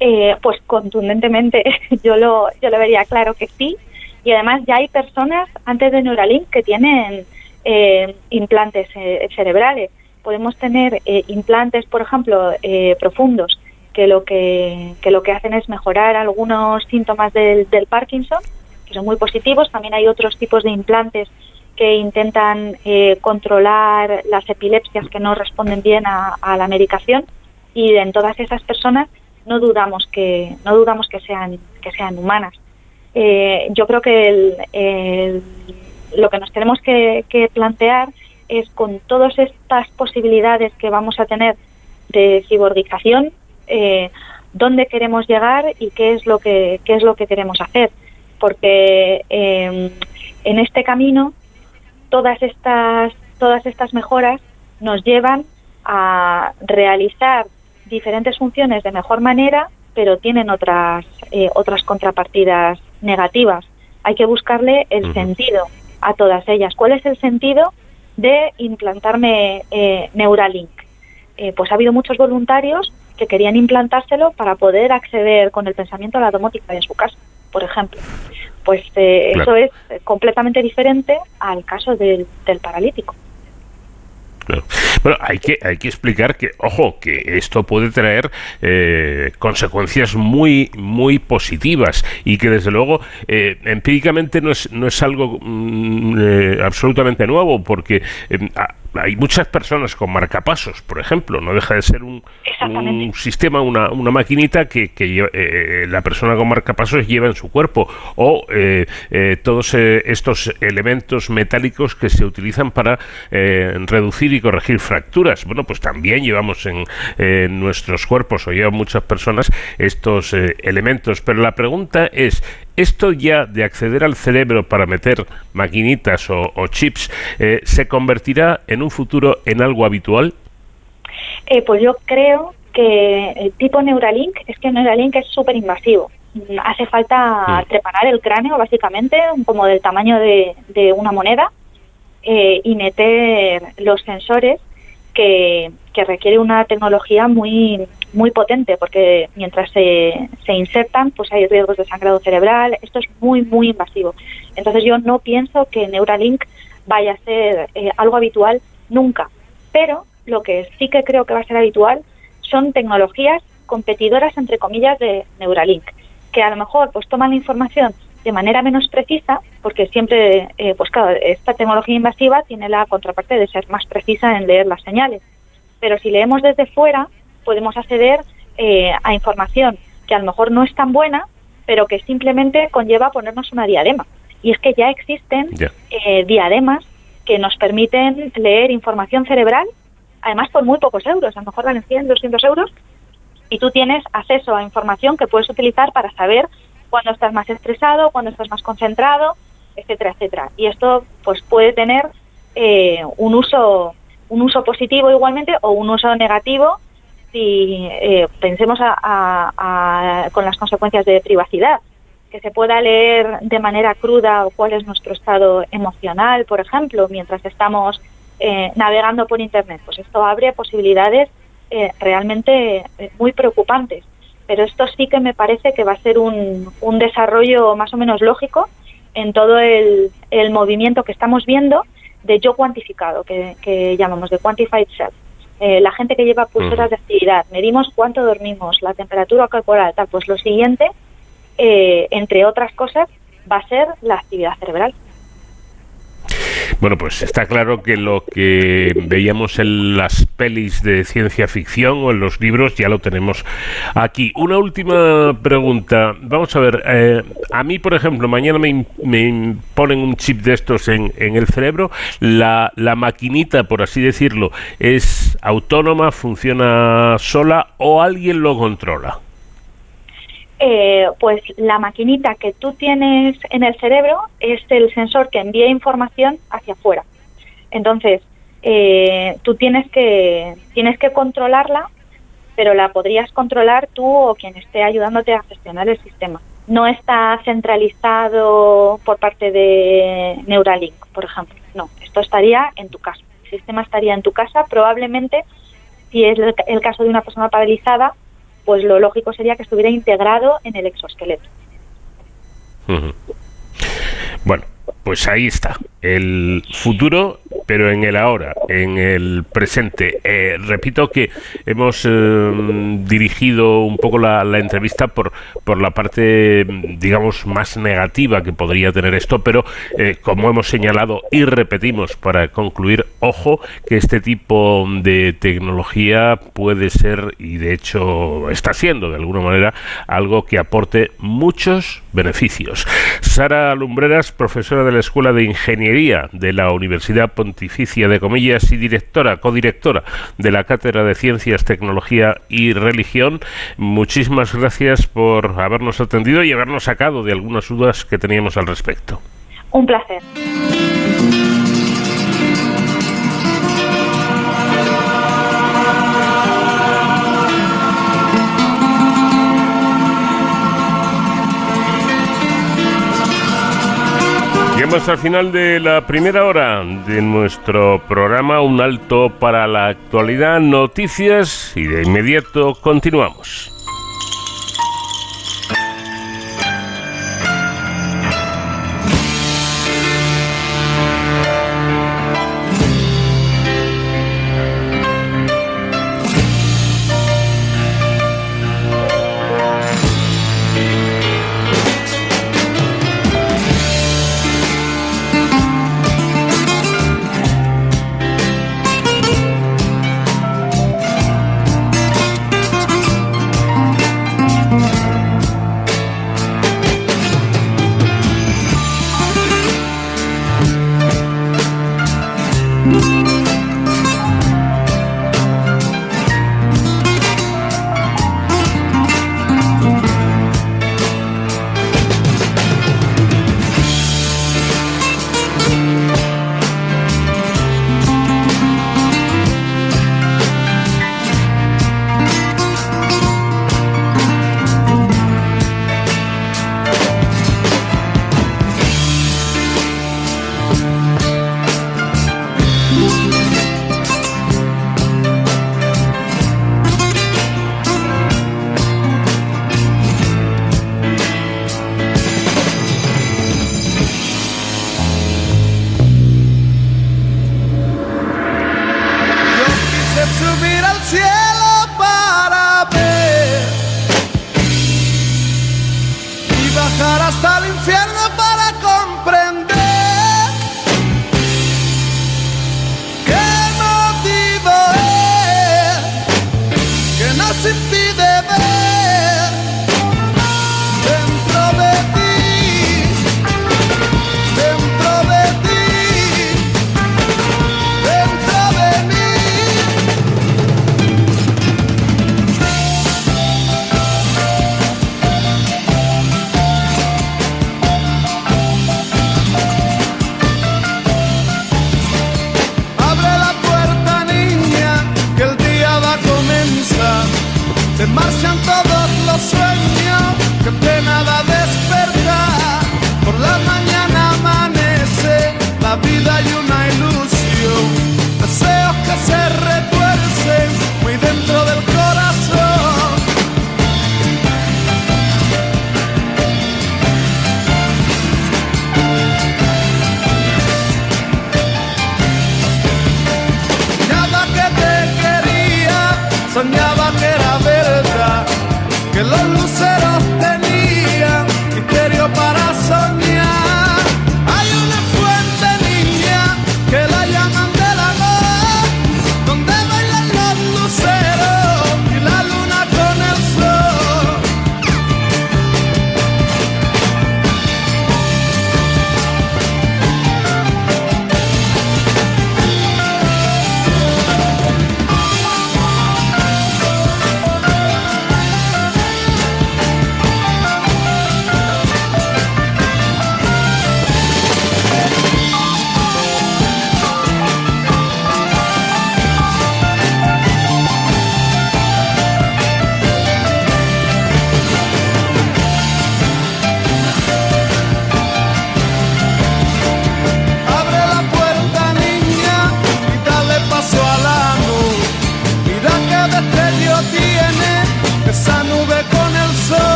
Eh, pues contundentemente [LAUGHS] yo lo, yo lo vería claro que sí. Y además ya hay personas antes de Neuralink que tienen eh, implantes cerebrales. Podemos tener implantes, por ejemplo, profundos que lo que, lo que hacen es mejorar algunos síntomas del, del, Parkinson, que son muy positivos. También hay otros tipos de implantes que intentan eh, controlar las epilepsias que no responden bien a, la medicación y en todas esas personas no dudamos que no dudamos que sean que sean humanas. Eh, yo creo que lo que nos tenemos que, que plantear es con todas estas posibilidades que vamos a tener de cibordización, eh, dónde queremos llegar y qué es lo que, qué es lo que queremos hacer. Porque em, en este camino todas estas, todas estas mejoras nos llevan a realizar diferentes funciones de mejor manera, pero tienen otras, eh, otras contrapartidas negativas. Hay que buscarle el sentido a todas ellas. ¿Cuál es el sentido de implantarme eh, Neuralink? Eh, pues ha habido muchos voluntarios que querían implantárselo para poder acceder con el pensamiento a la domótica en su casa, por ejemplo. Pues eso es completamente diferente al caso del paralítico. Bueno, hay que, hay que explicar que, ojo, que esto puede traer eh, consecuencias muy, muy positivas y que desde luego eh, empíricamente no es, no es algo mm, eh, absolutamente nuevo porque hay muchas personas con marcapasos, por ejemplo, no deja de ser un, sistema, una, una maquinita que, que la persona con marcapasos lleva en su cuerpo o todos estos elementos metálicos que se utilizan para reducir y corregir fracturas. Bueno, pues también llevamos en, nuestros cuerpos o llevan muchas personas estos eh, elementos. Pero la pregunta es, ¿esto ya de acceder al cerebro para meter maquinitas o, chips eh, se convertirá en un futuro en algo habitual? Eh, pues yo creo que el tipo Neuralink es que Neuralink es súper invasivo. Hace falta preparar el cráneo, básicamente, como del tamaño de, de una moneda, eh, y meter los sensores que, requiere una tecnología muy muy potente porque mientras se, se insertan pues hay riesgos de sangrado cerebral. Esto es muy muy invasivo. Entonces yo no pienso que Neuralink vaya a ser eh, algo habitual nunca. Pero lo que sí que creo que va a ser habitual son tecnologías competidoras entre comillas de Neuralink que a lo mejor pues toman la información de manera menos precisa, porque siempre, eh, pues claro, esta tecnología invasiva tiene la contraparte de ser más precisa en leer las señales. Pero si leemos desde fuera, podemos acceder eh, a información que a lo mejor no es tan buena, pero que simplemente conlleva ponernos una diadema. Y es que ya existen eh, diademas que nos permiten leer información cerebral, además por muy pocos euros, a lo mejor valen 100, 200 euros, y tú tienes acceso a información que puedes utilizar para saber cuando estás más estresado, cuando estás más concentrado, etcétera, etcétera. Y esto pues puede tener eh, un uso un uso positivo igualmente o un uso negativo si eh, pensemos con las consecuencias de privacidad que se pueda leer de manera cruda cuál es nuestro estado emocional, por ejemplo, mientras estamos eh, navegando por Internet. Pues esto abre posibilidades realmente muy preocupantes pero esto sí que me parece que va a ser un, un desarrollo más o menos lógico en todo el, el movimiento que estamos viendo de yo cuantificado, que, llamamos de quantified self. Eh, la gente que lleva pulseras de actividad, medimos cuánto dormimos, la temperatura corporal, tal, pues lo siguiente, eh, entre otras cosas, va a ser la actividad cerebral. Bueno, pues está claro que lo que veíamos en las pelis de ciencia ficción o en los libros ya lo tenemos aquí. Una última pregunta. Vamos a ver, eh, a mí, por ejemplo, mañana me, me ponen un chip de estos en, en el cerebro. La, la maquinita, por así decirlo, es autónoma, funciona sola o alguien lo controla. Eh, pues la maquinita que tú tienes en el cerebro es el sensor que envía información hacia afuera. Entonces, eh, tú tienes que, tienes que controlarla, pero la podrías controlar tú o quien esté ayudándote a gestionar el sistema. No está centralizado por parte de Neuralink, por ejemplo. No, esto estaría en tu casa. El sistema estaría en tu casa. Probablemente, si es el caso de una persona paralizada, pues lo lógico sería que estuviera integrado en el exoesqueleto. Bueno, pues ahí está, el futuro, pero en el ahora, en el presente. Eh, repito que hemos eh, dirigido un poco la, entrevista por, por la parte, digamos, más negativa que podría tener esto, pero eh, como hemos señalado y repetimos para concluir, ojo, que este tipo de tecnología puede ser, y de hecho está siendo de alguna manera, algo que aporte muchos beneficios. Sara Lumbreras, profesora de la Escuela de Ingeniería de la Universidad pontificia de comillas y directora, codirectora de la Cátedra de Ciencias, Tecnología y Religión. Muchísimas gracias por habernos atendido y habernos sacado de algunas dudas que teníamos al respecto. Un placer. Llegamos al final de la primera hora de nuestro programa, un alto para la actualidad, noticias y de inmediato continuamos.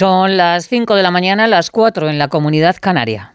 Son las 5 de la mañana, las 4 en la comunidad canaria.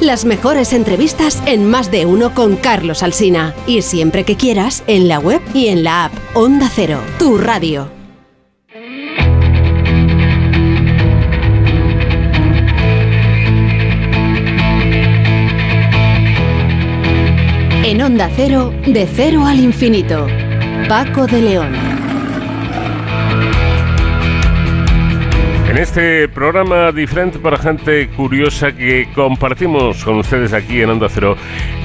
las mejores entrevistas en más de uno con Carlos Alsina. Y siempre que quieras, en la web y en la app. Onda Cero, tu radio. En Onda Cero, de cero al infinito. Paco de León. Este programa diferente para gente curiosa que compartimos con ustedes aquí en Onda Cero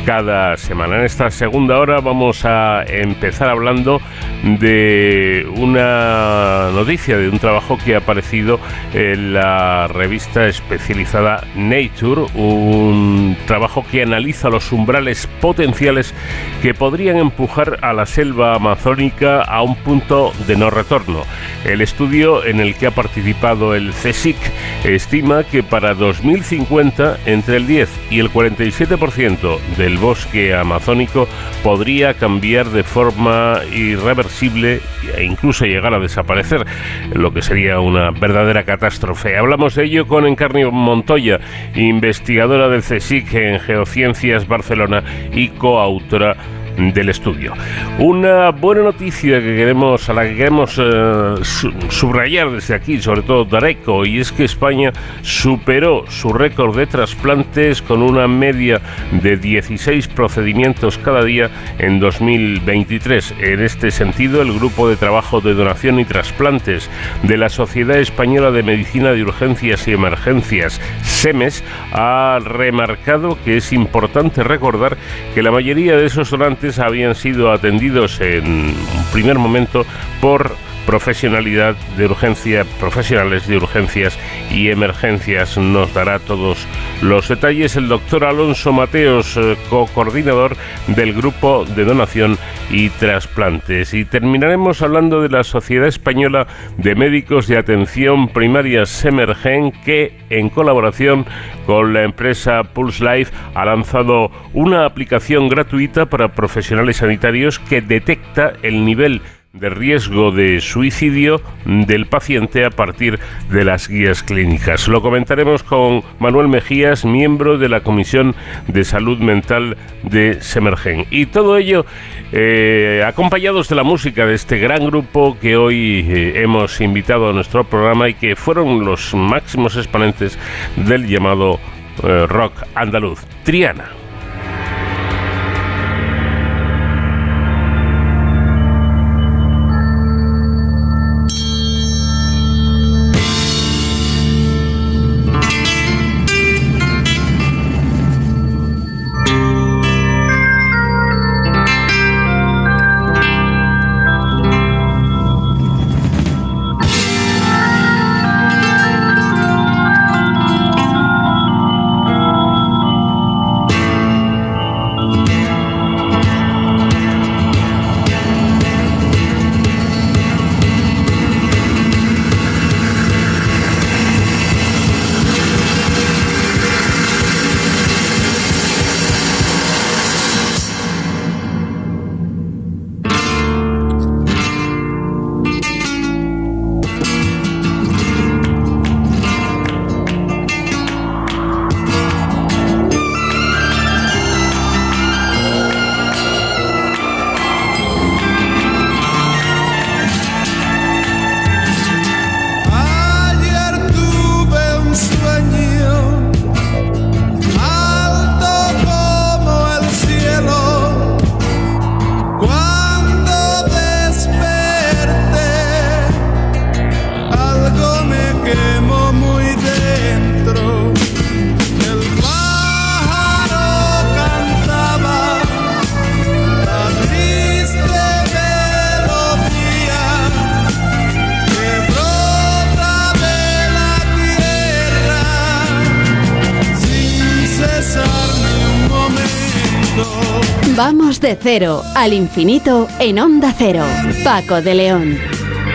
cada semana. En esta segunda hora vamos a empezar hablando de una noticia, de un trabajo que ha aparecido en la revista especializada Nature, un trabajo que analiza los umbrales potenciales que podrían empujar a la selva amazónica a un punto de no retorno. El estudio en el que ha participado el CSIC estima que para 2050 entre el 10 y el 47% del bosque amazónico podría cambiar de forma irreversible e incluso llegar a desaparecer, lo que sería una verdadera catástrofe. Hablamos de ello con Encarnio Montoya, investigadora del CSIC en Geociencias Barcelona y coautora del estudio. Una buena noticia que queremos, a la que queremos eh, subrayar desde aquí, sobre todo Dareco, y es que España superó su récord de trasplantes con una media de 16 procedimientos cada día en 2023. En este sentido, el grupo de trabajo de donación y trasplantes de la Sociedad Española de Medicina de Urgencias y Emergencias, SEMES, ha remarcado que es importante recordar que la mayoría de esos donantes habían sido atendidos en un primer momento por profesionalidad de urgencia, profesionales de urgencias y emergencias. Nos dará todos los detalles el doctor Alonso Mateos, eh, co-coordinador del grupo de donación y trasplantes. Y terminaremos hablando de la Sociedad Española de Médicos de Atención Primaria Semergen, que en colaboración con la empresa Pulse Life ha lanzado una aplicación gratuita para profesionales sanitarios que detecta el nivel de riesgo de suicidio del paciente a partir de las guías clínicas. Lo comentaremos con Manuel Mejías, miembro de la Comisión de Salud Mental de Semergen. Y todo ello eh, acompañados de la música de este gran grupo que hoy eh, hemos invitado a nuestro programa y que fueron los máximos exponentes del llamado eh, rock andaluz, Triana. De cero al infinito en Onda Cero. Paco de León.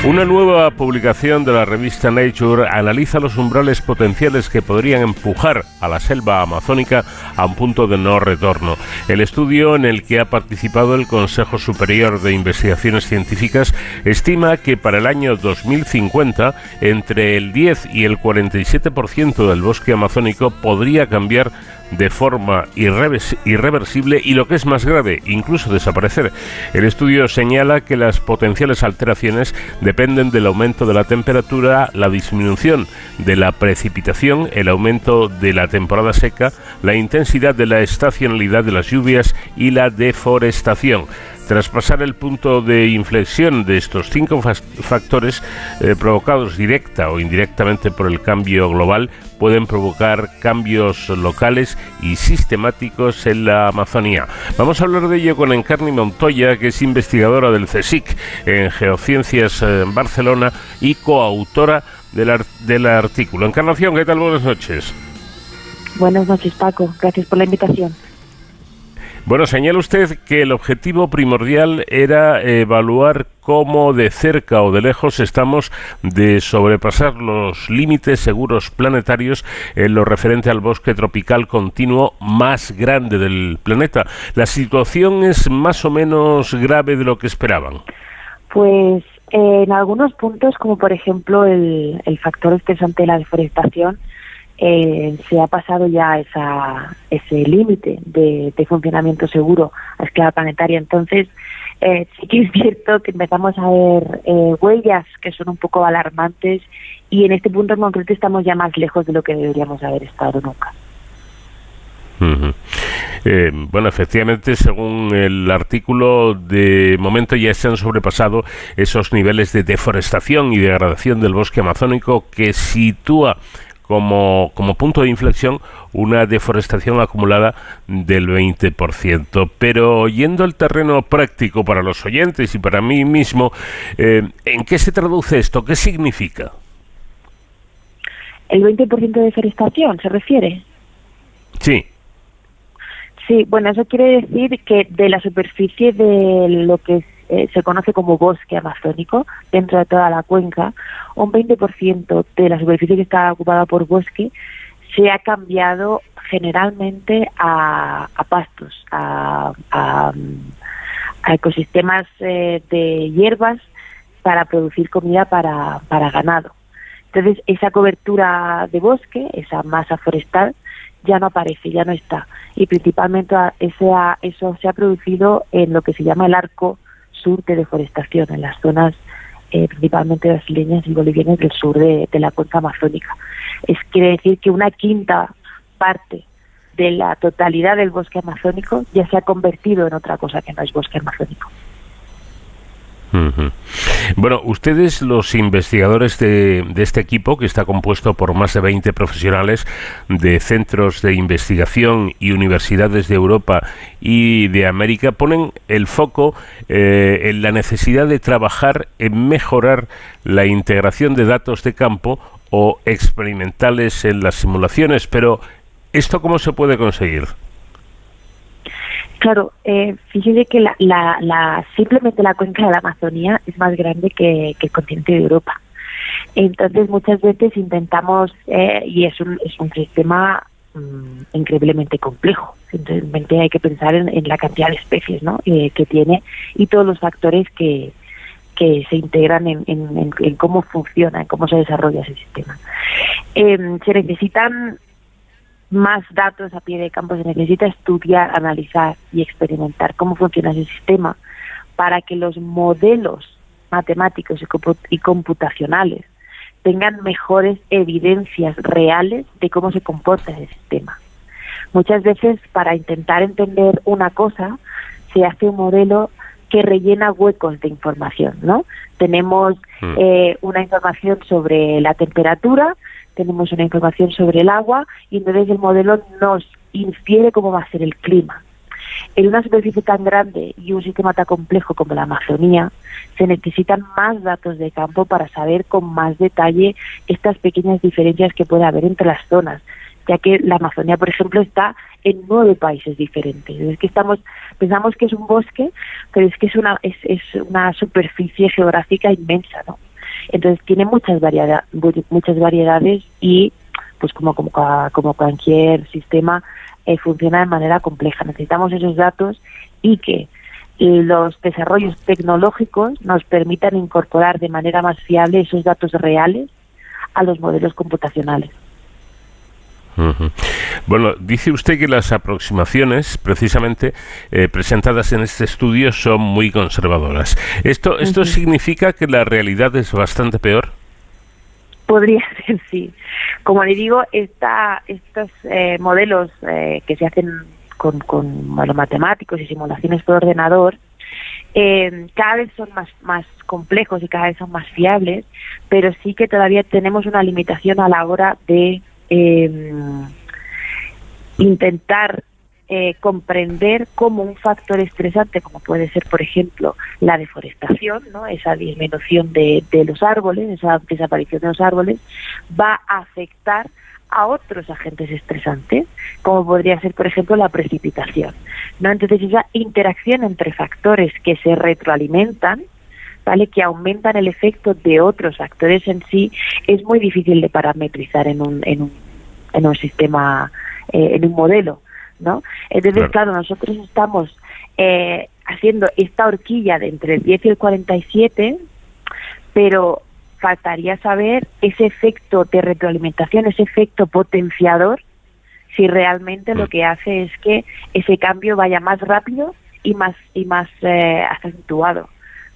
Una nueva publicación de la revista Nature analiza los umbrales potenciales que podrían empujar a la selva amazónica a un punto de no retorno. El estudio en el que ha participado el Consejo Superior de Investigaciones Científicas estima que para el año 2050 entre el 10 y el 47% del bosque amazónico podría cambiar de forma irreversible y lo que es más grave, incluso desaparecer. El estudio señala que las potenciales alteraciones dependen del aumento de la temperatura, la disminución de la precipitación, el aumento de la temporada seca, la intensidad de la estacionalidad de las lluvias y la deforestación. Tras pasar el punto de inflexión de estos cinco factores eh, provocados directa o indirectamente por el cambio global, pueden provocar cambios locales y sistemáticos en la Amazonía. Vamos a hablar de ello con Encarni Montoya, que es investigadora del CSIC en Geociencias en eh, Barcelona y coautora del, del artículo. Encarnación, ¿qué tal? Buenas noches. Buenas noches, Paco. Gracias por la invitación. Bueno, señala usted que el objetivo primordial era evaluar cómo de cerca o de lejos estamos de sobrepasar los límites seguros planetarios en lo referente al bosque tropical continuo más grande del planeta. ¿La situación es más o menos grave de lo que esperaban? Pues en algunos puntos, como por ejemplo el, el factor estresante de la deforestación, eh, se ha pasado ya esa, ese límite de, funcionamiento seguro a escala planetaria. Entonces, eh, sí que es cierto que empezamos a ver eh, huellas que son un poco alarmantes y en este punto en concreto estamos ya más lejos de lo que deberíamos haber estado nunca. bueno, efectivamente, según el artículo, de momento ya se han sobrepasado esos niveles de deforestación y degradación del bosque amazónico que sitúa como, como punto de inflexión una deforestación acumulada del 20%. Pero yendo al terreno práctico para los oyentes y para mí mismo, eh, ¿en qué se traduce esto? ¿Qué significa? ¿El 20% de deforestación se refiere? Sí. Sí, bueno, eso quiere decir que de la superficie de lo que eh, se conoce como bosque amazónico dentro de toda la cuenca, un 20% de la superficie que está ocupada por bosque se ha cambiado generalmente a, pastos, a, ecosistemas eh, de hierbas para producir comida para, para ganado. Entonces, esa cobertura de bosque, esa masa forestal, ya no aparece, ya no está. Y principalmente ese, eso se ha producido en lo que se llama el arco sur de deforestación, en las zonas eh, principalmente brasileñas y bolivianas del sur de, de la cuenca amazónica. Es quiere decir que una quinta parte de la totalidad del bosque amazónico ya se ha convertido en otra cosa que no es bosque amazónico. Bueno, ustedes, los investigadores de, este equipo, que está compuesto por más de 20 profesionales de centros de investigación y universidades de Europa y de América, ponen el foco eh, en la necesidad de trabajar en mejorar la integración de datos de campo o experimentales en las simulaciones. Pero, ¿esto cómo se puede conseguir? Claro, eh, fíjese que la, la, simplemente la cuenca de la Amazonía es más grande que, el continente de Europa. Entonces muchas veces intentamos, eh, y es un, es un sistema mm, increíblemente complejo, simplemente hay que pensar en, la cantidad de especies ¿no? Eh, que tiene y todos los factores que, que se integran en, en, en, cómo funciona, en cómo se desarrolla ese sistema. Em, se necesitan más datos a pie de campo, se necesita estudiar, analizar y experimentar cómo funciona ese sistema para que los modelos matemáticos y computacionales tengan mejores evidencias reales de cómo se comporta ese sistema. Muchas veces para intentar entender una cosa se hace un modelo que rellena huecos de información, ¿no? Tenemos hmm. eh, una información sobre la temperatura, tenemos una información sobre el agua y entonces el modelo nos infiere cómo va a ser el clima. En una superficie tan grande y un sistema tan complejo como la Amazonía, se necesitan más datos de campo para saber con más detalle estas pequeñas diferencias que puede haber entre las zonas. ya que la Amazonía, por ejemplo, está en nueve países diferentes. Es que estamos, pensamos que es un bosque, pero es que es una, es, es una superficie geográfica inmensa, ¿no? Entonces tiene muchas variedades, muchas variedades y, pues como, como, como cualquier sistema, eh, funciona de manera compleja. Necesitamos esos datos y que los desarrollos tecnológicos nos permitan incorporar de manera más fiable esos datos reales a los modelos computacionales. Bueno, dice usted que las aproximaciones, precisamente eh, presentadas en este estudio, son muy conservadoras. ¿Esto, esto significa que la realidad es bastante peor? Podría [LAUGHS] ser, sí. Como le digo, esta, estos eh, modelos eh, que se hacen con, con modelos matemáticos y simulaciones por ordenador, cada vez son más, más complejos y cada vez son más fiables, pero sí que todavía tenemos una limitación a la hora de eh, intentar eh, comprender cómo un factor estresante, como puede ser, por ejemplo, la deforestación, ¿no? esa disminución de, de los árboles, esa desaparición de los árboles, va a afectar a otros agentes estresantes, como podría ser, por ejemplo, la precipitación. ¿no? Entonces, esa interacción entre factores que se retroalimentan, ¿vale? que aumentan el efecto de otros factores en sí, es muy difícil de parametrizar en un, en un, en un sistema, eh, en un modelo. ¿no? Entonces, claro, nosotros estamos eh, haciendo esta horquilla de entre el 10 y el 47, pero faltaría saber ese efecto de retroalimentación, ese efecto potenciador, si realmente lo mm. que hace es que ese cambio vaya más rápido y más y más eh, acentuado.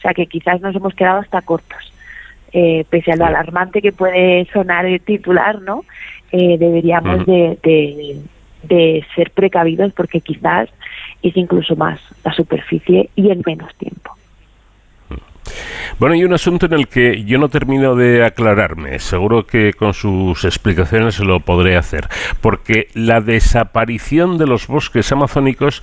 O sea que quizás nos hemos quedado hasta cortos. Eh, pese a lo alarmante que puede sonar el titular, ¿no? Eh, deberíamos de, de, de ser precavidos porque quizás es incluso más la superficie y en menos tiempo. Bueno, hay un asunto en el que yo no termino de aclararme. Seguro que con sus explicaciones lo podré hacer. Porque la desaparición de los bosques amazónicos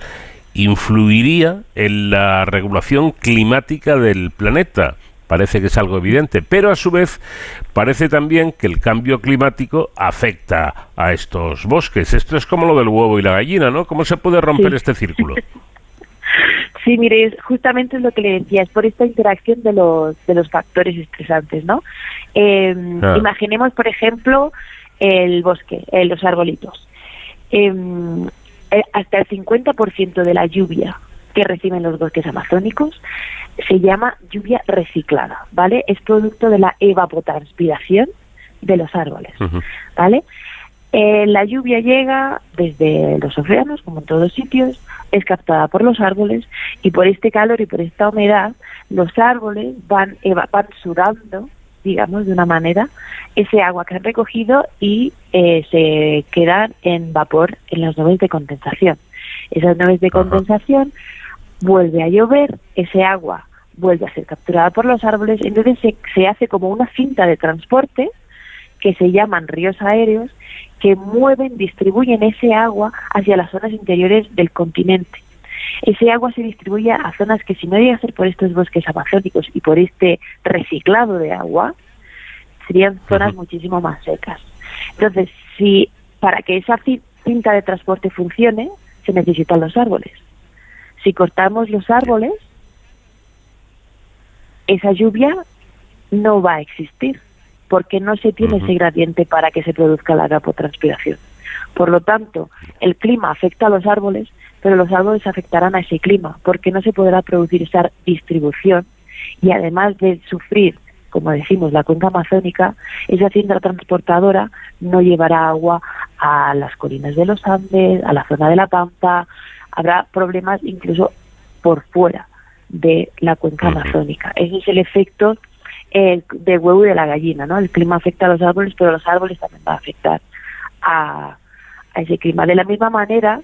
influiría en la regulación climática del planeta. Parece que es algo evidente, pero a su vez parece también que el cambio climático afecta a estos bosques. Esto es como lo del huevo y la gallina, ¿no? ¿Cómo se puede romper este círculo? [LAUGHS] Sí, mire, justamente es lo que le decía, es por esta interacción de los, de los factores estresantes, ¿no? Ah. Imaginemos, por ejemplo, el bosque, eh, los arbolitos. Eh, hasta el 50% de la lluvia que reciben los bosques amazónicos se llama lluvia reciclada, ¿vale? Es producto de la evapotranspiración de los árboles, ¿vale? Eh, la lluvia llega desde los océanos, como en todos sitios, es captada por los árboles y por este calor y por esta humedad, los árboles van, van sudando, digamos, de una manera, ese agua que han recogido y eh, se quedan en vapor en las nubes de condensación. Esas nubes de condensación vuelve a llover, ese agua vuelve a ser capturada por los árboles, entonces se, se hace como una cinta de transporte que se llaman ríos aéreos que mueven, distribuyen ese agua hacia las zonas interiores del continente. Ese agua se distribuye a zonas que si no llega a ser por estos bosques amazónicos y por este reciclado de agua, serían zonas muchísimo más secas. Entonces, si para que esa cinta de transporte funcione, se necesitan los árboles. Si cortamos los árboles, esa lluvia no va a existir porque no se tiene ese gradiente para que se produzca la evapotranspiración. Por lo tanto, el clima afecta a los árboles, pero los árboles afectarán a ese clima, porque no se podrá producir esa distribución y además de sufrir, como decimos, la cuenca amazónica, esa cinta transportadora no llevará agua a las colinas de los Andes, a la zona de la Pampa, habrá problemas incluso por fuera de la cuenca amazónica. Ese es el efecto el del huevo y de la gallina, ¿no? El clima afecta a los árboles, pero los árboles también van a afectar a, ese clima. De la misma manera,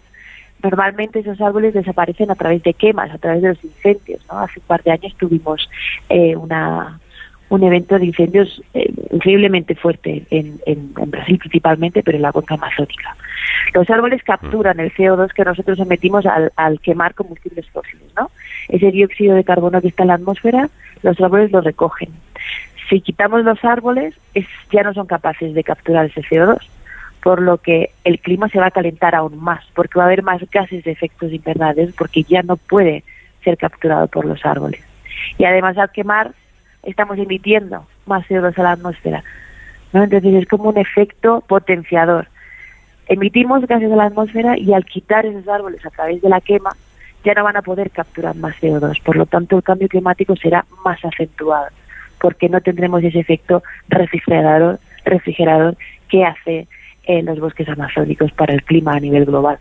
normalmente esos árboles desaparecen a través de quemas, a través de los incendios, ¿no? Hace un par de años tuvimos eh, una un evento de incendios eh, increíblemente fuerte en, en, Brasil principalmente, pero en la cuenca amazónica. Los árboles capturan el CO2 que nosotros emitimos al, al quemar combustibles fósiles, ¿no? Ese dióxido de carbono que está en la atmósfera, los árboles lo recogen si quitamos los árboles, es, ya no son capaces de capturar ese CO2. Por lo que el clima se va a calentar aún más, porque va a haber más gases de efectos invernadero, porque ya no puede ser capturado por los árboles. Y además al quemar estamos emitiendo más CO2 a la atmósfera. Entonces es como un efecto potenciador. Emitimos gases a la atmósfera y al quitar esos árboles a través de la quema ya no van a poder capturar más CO2. Por lo tanto, el cambio climático será más acentuado porque no tendremos ese efecto refrigerador, refrigerador que hace en los bosques amazónicos para el clima a nivel global.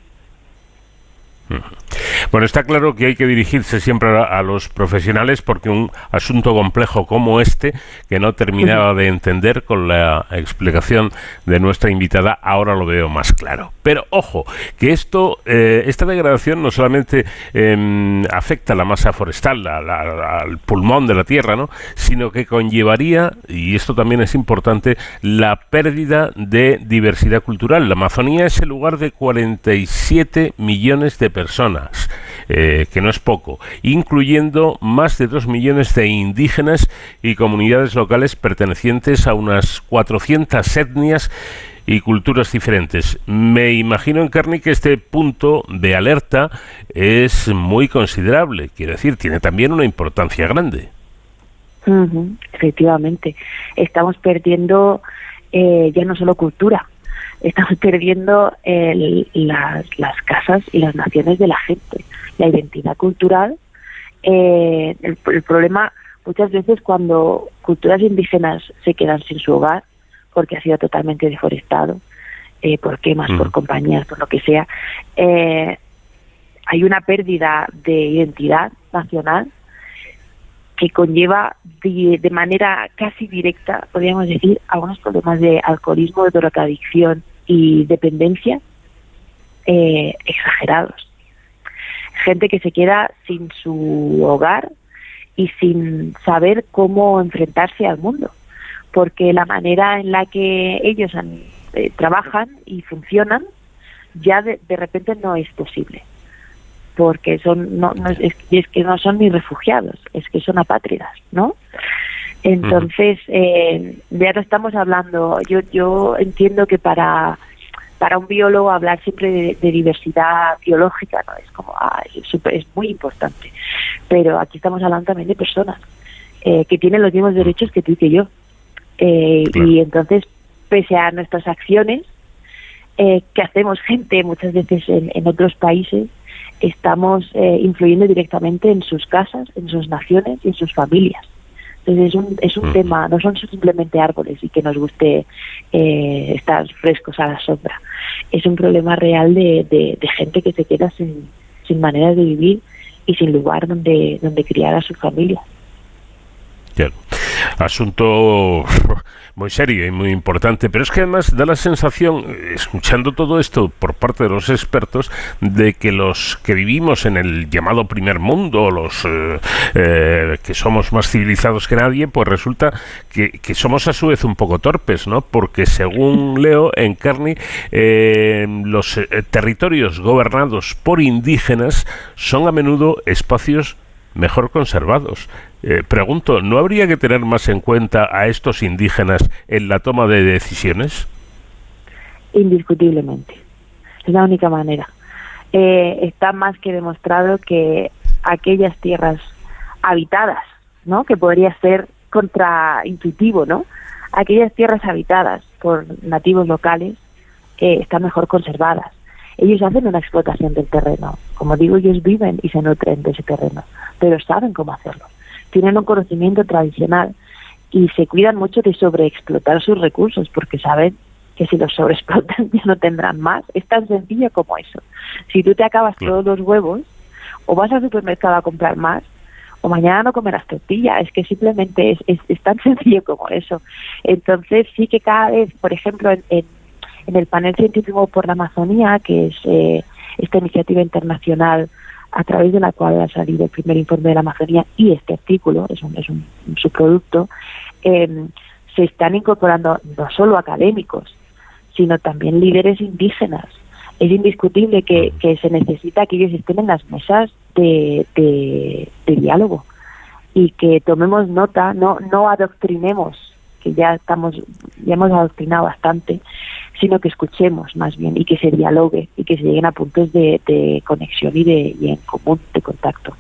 Bueno, está claro que hay que dirigirse siempre a, los profesionales porque un asunto complejo como este, que no terminaba de entender con la explicación de nuestra invitada, ahora lo veo más claro. Pero ojo, que esto, eh, esta degradación no solamente em, afecta a la masa forestal, al pulmón de la tierra, ¿no? sino que conllevaría, y esto también es importante, la pérdida de diversidad cultural. La Amazonía es el lugar de 47 millones de personas. Eh, que no es poco, incluyendo más de dos millones de indígenas y comunidades locales pertenecientes a unas 400 etnias y culturas diferentes. Me imagino, en carne que este punto de alerta es muy considerable, quiero decir, tiene también una importancia grande. efectivamente, estamos perdiendo eh, ya no solo cultura, estamos perdiendo las, las casas y las naciones de la gente la identidad cultural. Eh, el, problema muchas veces cuando culturas indígenas se quedan sin su hogar porque ha sido totalmente deforestado, eh, por quemas, por compañías, por lo que sea, eh, hay una pérdida de identidad nacional que conlleva de, manera casi directa, podríamos decir, algunos problemas de alcoholismo, de drogadicción y dependencia exagerados. Gente que se queda sin su hogar y sin saber cómo enfrentarse al mundo, porque la manera en la que ellos eh, trabajan y funcionan ya de, repente no es posible, porque son no, es, que no son ni refugiados, es que son apátridas, ¿no? Entonces, eh, ya no estamos hablando, yo, yo entiendo que para para un biólogo hablar siempre de, diversidad biológica no es como ah, es, muy importante pero aquí estamos hablando también de personas eh, que tienen los mismos derechos que tú y que yo. Eh, y entonces pese a nuestras acciones eh, que hacemos gente muchas veces en, otros países estamos influyendo directamente en sus casas en sus naciones y en sus familias entonces es un, es un tema, no son simplemente árboles y que nos guste eh, estar frescos a la sombra. Es un problema real de, de, gente que se queda sin, sin manera de vivir y sin lugar donde, donde criar a su familia. Asunto muy serio y muy importante, pero es que además da la sensación, escuchando todo esto por parte de los expertos, de que los que vivimos en el llamado primer mundo, los eh, eh, que somos más civilizados que nadie, pues resulta que, somos a su vez un poco torpes, ¿no? Porque según [LAUGHS] leo en Carney, eh, los territorios gobernados por indígenas son a menudo espacios mejor conservados. Eh, pregunto, ¿no habría que tener más en cuenta a estos indígenas en la toma de decisiones? Indiscutiblemente. Es la única manera. Eh, está más que demostrado que aquellas tierras habitadas, ¿no? Que podría ser contraintuitivo, ¿no? Aquellas tierras habitadas por nativos locales eh, están mejor conservadas ellos hacen una explotación del terreno. Como digo, ellos viven y se nutren de ese terreno, pero saben cómo hacerlo. Tienen un conocimiento tradicional y se cuidan mucho de sobreexplotar sus recursos porque saben que si los sobreexplotan [LAUGHS] ya no tendrán más. Es tan sencillo como eso. Si tú te acabas todos los huevos, o vas al supermercado a comprar más, o mañana no comerás tortilla. Es que simplemente es, es, tan [LAUGHS] sencillo como eso. Entonces sí que cada vez, por ejemplo, en en el panel científico por la Amazonía, que es eh, esta iniciativa internacional a través de la cual ha salido el primer informe de la Amazonía y este artículo, es un, es un, subproducto, em, se están incorporando no solo académicos, sino también líderes indígenas. Es indiscutible que, que se necesita que ellos estén en las mesas de, de, diálogo y que tomemos nota, no, no adoctrinemos que ya estamos, ya hemos adoctrinado bastante, sino que escuchemos más bien y que se dialogue y que se lleguen a puntos de, conexión y, de, y en común de contacto.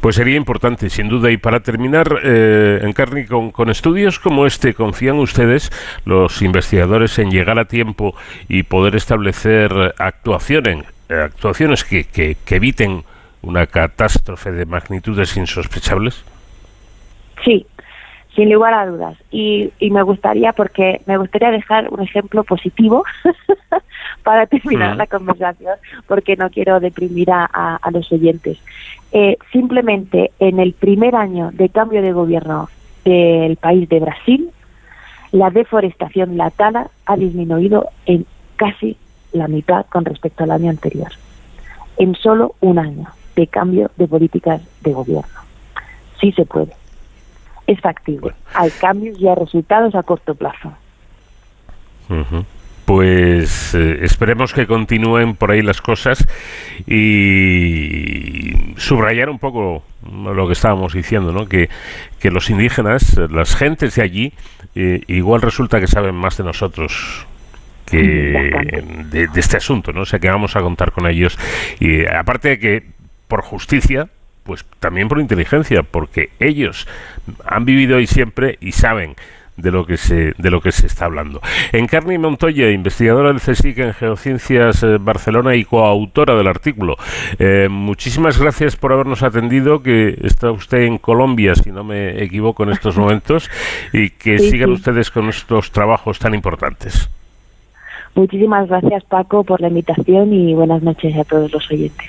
Pues sería importante, sin duda. Y para terminar, eh, Encarni, con, con, estudios como este, ¿confían ustedes, los investigadores, en llegar a tiempo y poder establecer actuaciones, actuaciones que, que, que eviten una catástrofe de magnitudes insospechables? Sí, sin lugar a dudas. Y, y, me gustaría, porque me gustaría dejar un ejemplo positivo [LAUGHS] para terminar la conversación, porque no quiero deprimir a, a, los oyentes. Eh, simplemente en el primer año de cambio de gobierno del país de Brasil, la deforestación, la tala, ha disminuido en casi la mitad con respecto al año anterior. En solo un año de cambio de políticas de gobierno. Sí se puede es factible. Hay cambios y hay resultados a corto plazo. Pues eh, esperemos que continúen por ahí las cosas y subrayar un poco lo que estábamos diciendo, ¿no? que, que los indígenas, las gentes de allí, eh, igual resulta que saben más de nosotros que de, de, este asunto, ¿no? O sea que vamos a contar con ellos. Y aparte de que, por justicia, pues también por inteligencia, porque ellos han vivido ahí siempre y saben de lo que se de lo que se está hablando. Encarni Montoya, investigadora del CSIC en Geociencias eh, Barcelona y coautora del artículo. Eh, muchísimas gracias por habernos atendido, que está usted en Colombia, si no me equivoco en estos [LAUGHS] momentos, y que sigan ustedes con estos trabajos tan importantes. Muchísimas gracias Paco por la invitación y buenas noches a todos los oyentes.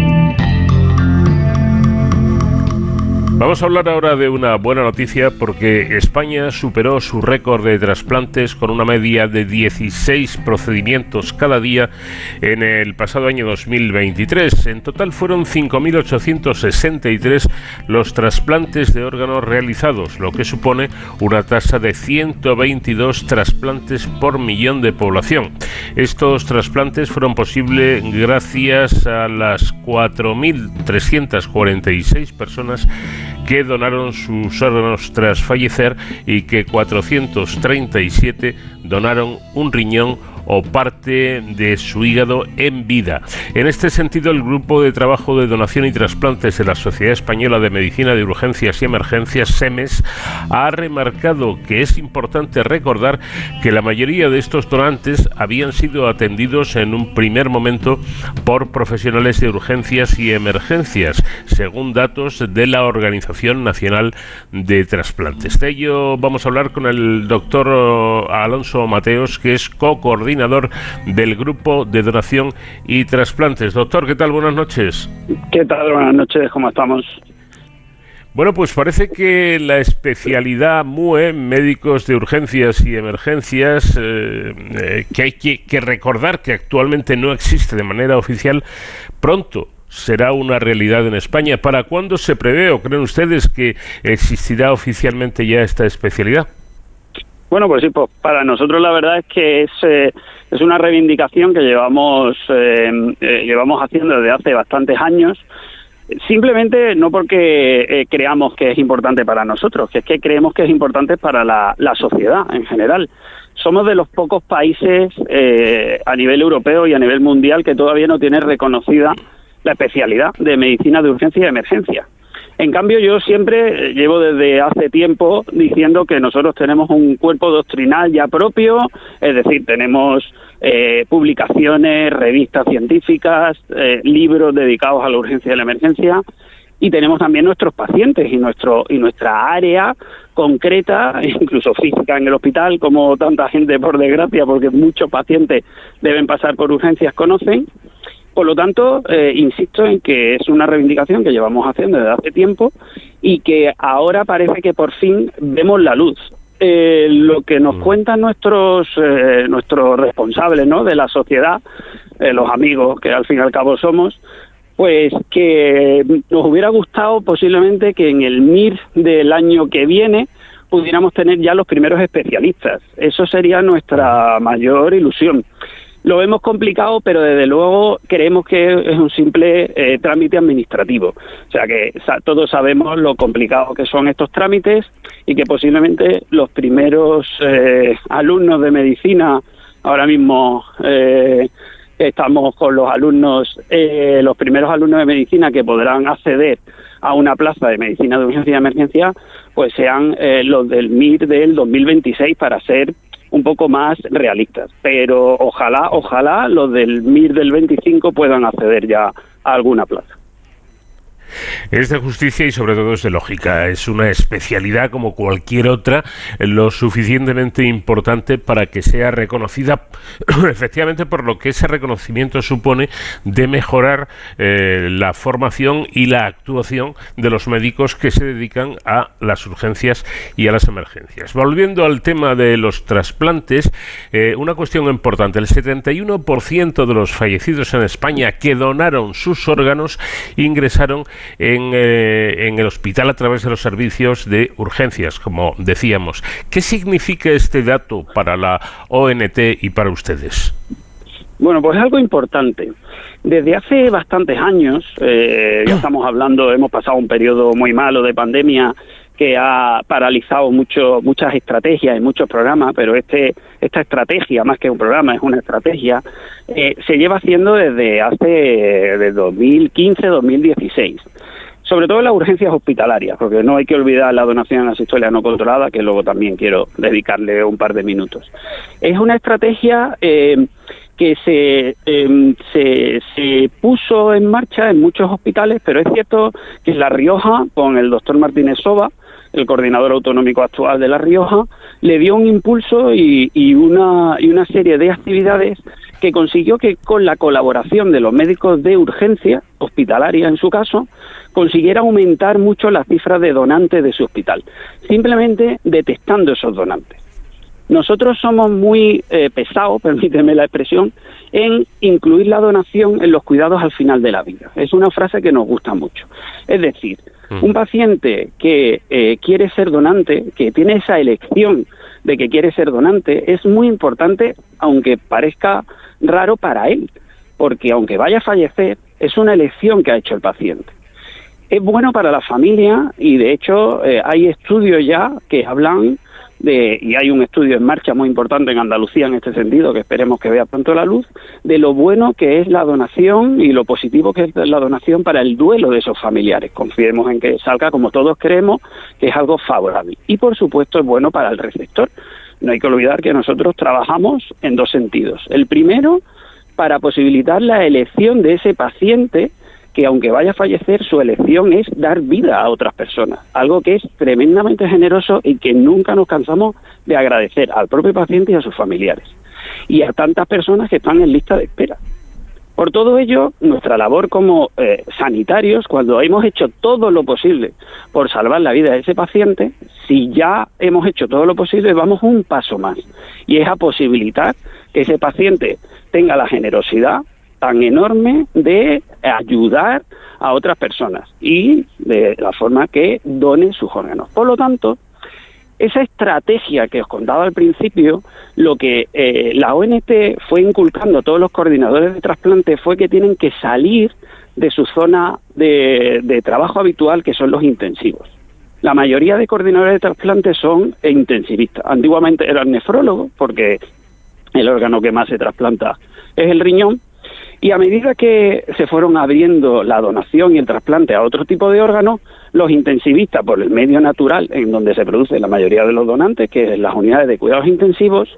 Vamos a hablar ahora de una buena noticia porque España superó su récord de trasplantes con una media de 16 procedimientos cada día en el pasado año 2023. En total fueron 5.863 los trasplantes de órganos realizados, lo que supone una tasa de 122 trasplantes por millón de población. Estos trasplantes fueron posibles gracias a las 4.346 personas que donaron sus órganos tras fallecer y que 437 donaron un riñón o parte de su hígado en vida. En este sentido, el Grupo de Trabajo de Donación y Trasplantes de la Sociedad Española de Medicina de Urgencias y Emergencias, SEMES, ha remarcado que es importante recordar que la mayoría de estos donantes habían sido atendidos en un primer momento por profesionales de urgencias y emergencias, según datos de la Organización Nacional de Trasplantes. De ello vamos a hablar con el doctor Alonso Mateos, que es co-coordinador del Grupo de Donación y Trasplantes. Doctor, ¿qué tal? Buenas noches. ¿Qué tal? Buenas noches, ¿cómo estamos? Bueno, pues parece que la especialidad MUE, médicos de urgencias y emergencias, eh, eh, que hay que, que recordar que actualmente no existe de manera oficial, pronto será una realidad en España. ¿Para cuándo se prevé o creen ustedes que existirá oficialmente ya esta especialidad? Bueno, pues sí, pues para nosotros la verdad es que es, eh, es una reivindicación que llevamos, eh, eh, llevamos haciendo desde hace bastantes años, simplemente no porque creamos que es importante para nosotros, que es que creemos que es importante para la, la sociedad en general. Somos de los pocos países a nivel europeo y a nivel mundial que todavía no tiene reconocida la especialidad de medicina de urgencia y emergencia. En cambio, yo siempre llevo desde hace tiempo diciendo que nosotros tenemos un cuerpo doctrinal ya propio, es decir, tenemos eh, publicaciones, revistas científicas, eh, libros dedicados a la urgencia y la emergencia, y tenemos también nuestros pacientes y nuestro y nuestra área concreta, [LAUGHS] incluso física en el hospital, como tanta gente por desgracia, porque muchos pacientes deben pasar por urgencias conocen. Por lo tanto, eh, insisto en que es una reivindicación que llevamos haciendo desde hace tiempo y que ahora parece que por fin vemos la luz. Eh, lo que nos mm. cuentan nuestros eh, nuestros responsables ¿no? de la sociedad, los amigos que al fin y al cabo somos, pues que nos hubiera gustado posiblemente que en el MIR del año que viene pudiéramos tener ya los primeros especialistas. Eso sería nuestra mayor ilusión. Lo vemos complicado, pero desde luego creemos que es un simple eh, trámite administrativo. O sea que todos sabemos lo complicado que son estos trámites y que posiblemente los primeros eh, alumnos de medicina, ahora mismo eh, estamos con los alumnos, los primeros alumnos de medicina que podrán acceder a una plaza de medicina de urgencia y emergencia, pues sean los del MIR del 2026 para ser un poco más realistas. Pero ojalá, ojalá los del MIR del 25 puedan acceder ya a alguna plaza. Es de justicia y sobre todo es de lógica. Es una especialidad como cualquier otra, lo suficientemente importante para que sea reconocida [CLEARS THROAT] efectivamente por lo que ese reconocimiento supone de mejorar eh, la formación y la actuación de los médicos que se dedican a las urgencias y a las emergencias. Volviendo al tema de los trasplantes, eh, una cuestión importante. El 71% de los fallecidos en España que donaron sus órganos ingresaron en, eh, en el hospital a través de los servicios de urgencias, como decíamos. ¿Qué significa este dato para la ONT y para ustedes? Bueno, pues es algo importante. Desde hace bastantes años, eh, ya [CLEARS THROAT] estamos hablando, hemos pasado un periodo muy malo de pandemia que ha paralizado mucho, muchas estrategias y muchos programas, pero este, esta estrategia, más que un programa, es una estrategia, eh, se lleva haciendo desde hace de 2015-2016 sobre todo en las urgencias hospitalarias, porque no hay que olvidar la donación asistolia no controlada, que luego también quiero dedicarle un par de minutos. Es una estrategia eh, que se, em, se, se, puso en marcha en muchos hospitales, pero es cierto que en La Rioja, con el doctor Martínez Soba, el coordinador autonómico actual de La Rioja, le dio un impulso y, una, y una serie de actividades que consiguió que con la colaboración de los médicos de urgencia, hospitalaria en su caso, consiguiera aumentar mucho las cifras de donantes de su hospital, simplemente detectando esos donantes. Nosotros somos muy eh, pesados, [LAUGHS] permíteme la expresión, en incluir la donación en los cuidados al final de la vida. Es una frase que nos gusta mucho. Es decir, mm. un paciente que eh, quiere ser donante, que tiene esa elección de que quiere ser donante, es muy importante, aunque parezca raro para él, porque aunque vaya a fallecer, es una elección que ha hecho el paciente. Es bueno para la familia y de hecho eh, hay estudios ya que hablan de, y hay un estudio en marcha muy importante en Andalucía en este sentido, que esperemos que vea pronto la luz, de lo bueno que es la donación y lo positivo que es la donación para el duelo de esos familiares. Confiemos en que salga como todos creemos, que es algo favorable. Y por supuesto es bueno para el receptor. No hay que olvidar que nosotros trabajamos en dos sentidos. El primero, para posibilitar la elección de ese paciente que aunque vaya a fallecer, su elección es dar vida a otras personas, algo que es tremendamente generoso y que nunca nos cansamos de agradecer al propio paciente y a sus familiares, y a tantas personas que están en lista de espera. Por todo ello, nuestra labor como eh, sanitarios, cuando hemos hecho todo lo posible por salvar la vida de ese paciente, si ya hemos hecho todo lo posible, vamos un paso más. Y es a posibilitar que ese paciente tenga la generosidad tan enorme de ayudar a otras personas y de la forma que donen sus órganos. Por lo tanto, esa estrategia que os contaba al principio, lo que eh, la ONT fue inculcando a todos los coordinadores de trasplante fue que tienen que salir de su zona de, de trabajo habitual, que son los intensivos. La mayoría de coordinadores de trasplante son intensivistas. Antiguamente eran nefrólogos, porque el órgano que más se trasplanta es el riñón, y a medida que se fueron abriendo la donación y el trasplante a otro tipo de órganos, los intensivistas, por el medio natural en donde se produce la mayoría de los donantes, que es las unidades de cuidados intensivos,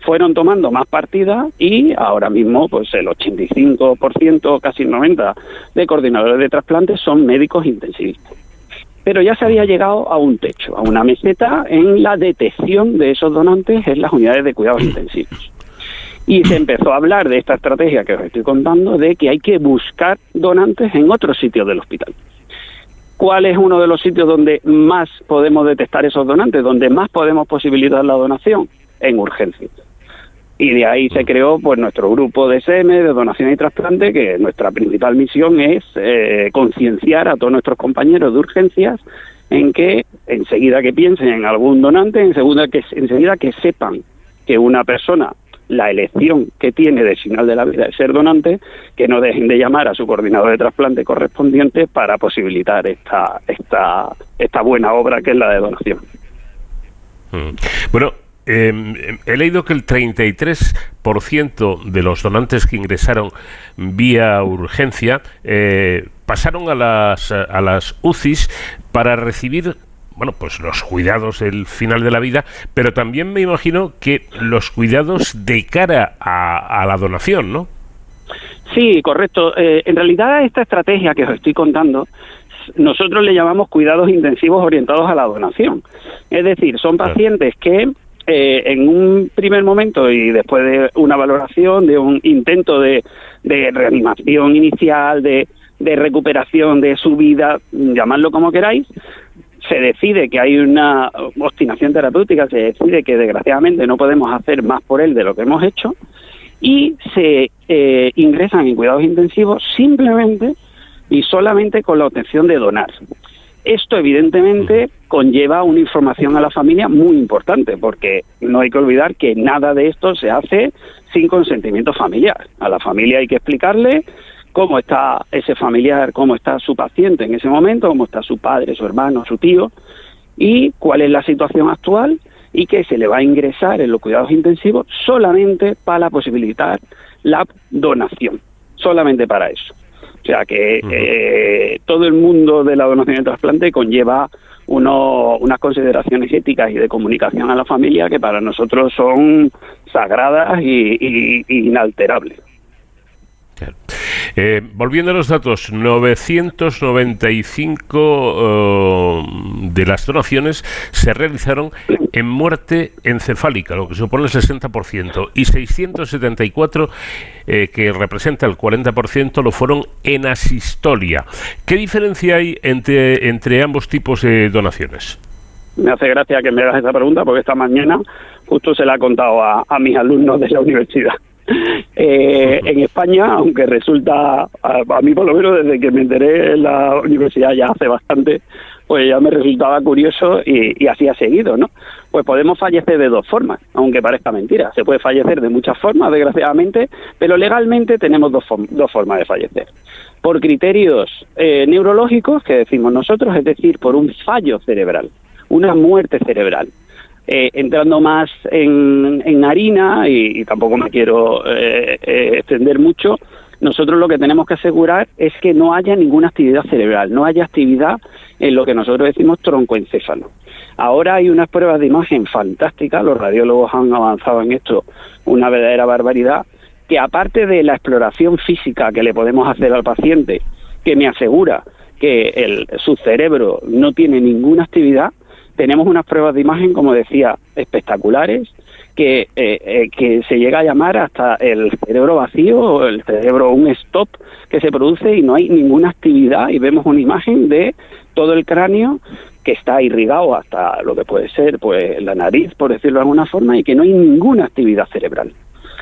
fueron tomando más partidas y ahora mismo pues el 85%, casi el 90% de coordinadores de trasplantes son médicos intensivistas. Pero ya se había llegado a un techo, a una meseta en la detección de esos donantes en las unidades de cuidados intensivos. Y se empezó a hablar de esta estrategia que os estoy contando, de que hay que buscar donantes en otros sitios del hospital. ¿Cuál es uno de los sitios donde más podemos detectar esos donantes, donde más podemos posibilitar la donación? En urgencias. y de ahí se creó pues nuestro grupo de SM de donación y trasplante que nuestra principal misión es eh, concienciar a todos nuestros compañeros de urgencias en que enseguida que piensen en algún donante enseguida que enseguida que sepan que una persona la elección que tiene de final de la vida es ser donante, que no dejen de llamar a su coordinador de trasplante correspondiente para posibilitar esta, esta, esta buena obra que es la de donación. Mm. Bueno, em, he leído que el 33% de los donantes que ingresaron vía urgencia eh, pasaron a las, a las UCIs para recibir bueno, pues los cuidados del final de la vida, pero también me imagino que los cuidados de cara a, la donación, ¿no? Sí, correcto. Eh, en realidad esta estrategia que os estoy contando, nosotros le llamamos cuidados intensivos orientados a la donación. Es decir, son pacientes que eh, en un primer momento y después de una valoración, de un intento de, de reanimación inicial, de, de recuperación de su vida, llamadlo como queráis, se decide que hay una obstinación terapéutica, se decide que desgraciadamente no podemos hacer más por él de lo que hemos hecho y se eh, ingresan en cuidados intensivos simplemente y solamente con la obtención de donar. Esto evidentemente conlleva una información a la familia muy importante porque no hay que olvidar que nada de esto se hace sin consentimiento familiar. A la familia hay que explicarle cómo está ese familiar, cómo está su paciente en ese momento, cómo está su padre, su hermano, su tío, y cuál es la situación actual y que se le va a ingresar en los cuidados intensivos solamente para posibilitar la donación, solamente para eso. O sea que eh, todo el mundo de la donación de trasplante conlleva unas consideraciones éticas y de comunicación a la familia que para nosotros son sagradas y inalterables. Eh, volviendo a los datos, 995 eh, de las donaciones se realizaron en muerte encefálica, lo que supone el 60%, y 674, eh, que representa el 40%, lo fueron en asistolia. ¿Qué diferencia hay entre, entre ambos tipos de donaciones? Me hace gracia que me hagas esa pregunta porque esta mañana justo se la he contado a mis alumnos de la universidad. Eh, en España, aunque resulta, a, mí por lo menos desde que me enteré en la universidad ya hace bastante, pues ya me resultaba curioso y, así ha seguido, ¿no? Pues podemos fallecer de dos formas, aunque parezca mentira. Se puede fallecer de muchas formas, desgraciadamente, pero legalmente tenemos dos, dos formas de fallecer. Por criterios eh, neurológicos, que decimos nosotros, es decir, por un fallo cerebral, una muerte cerebral. Eh, entrando más en, harina, y, tampoco me quiero eh, eh, extender mucho, nosotros lo que tenemos que asegurar es que no haya ninguna actividad cerebral, no haya actividad en lo que nosotros decimos troncoencéfalo. Ahora hay unas pruebas de imagen fantásticas, los radiólogos han avanzado en esto una verdadera barbaridad, que aparte de la exploración física que le podemos hacer al paciente, que me asegura que el, su cerebro no tiene ninguna actividad, tenemos unas pruebas de imagen, como decía, espectaculares, que, eh, eh, que se llega a llamar hasta el cerebro vacío o el cerebro un stop que se produce y no hay ninguna actividad y vemos una imagen de todo el cráneo que está irrigado hasta lo que puede ser pues la nariz, por decirlo de alguna forma, y que no hay ninguna actividad cerebral.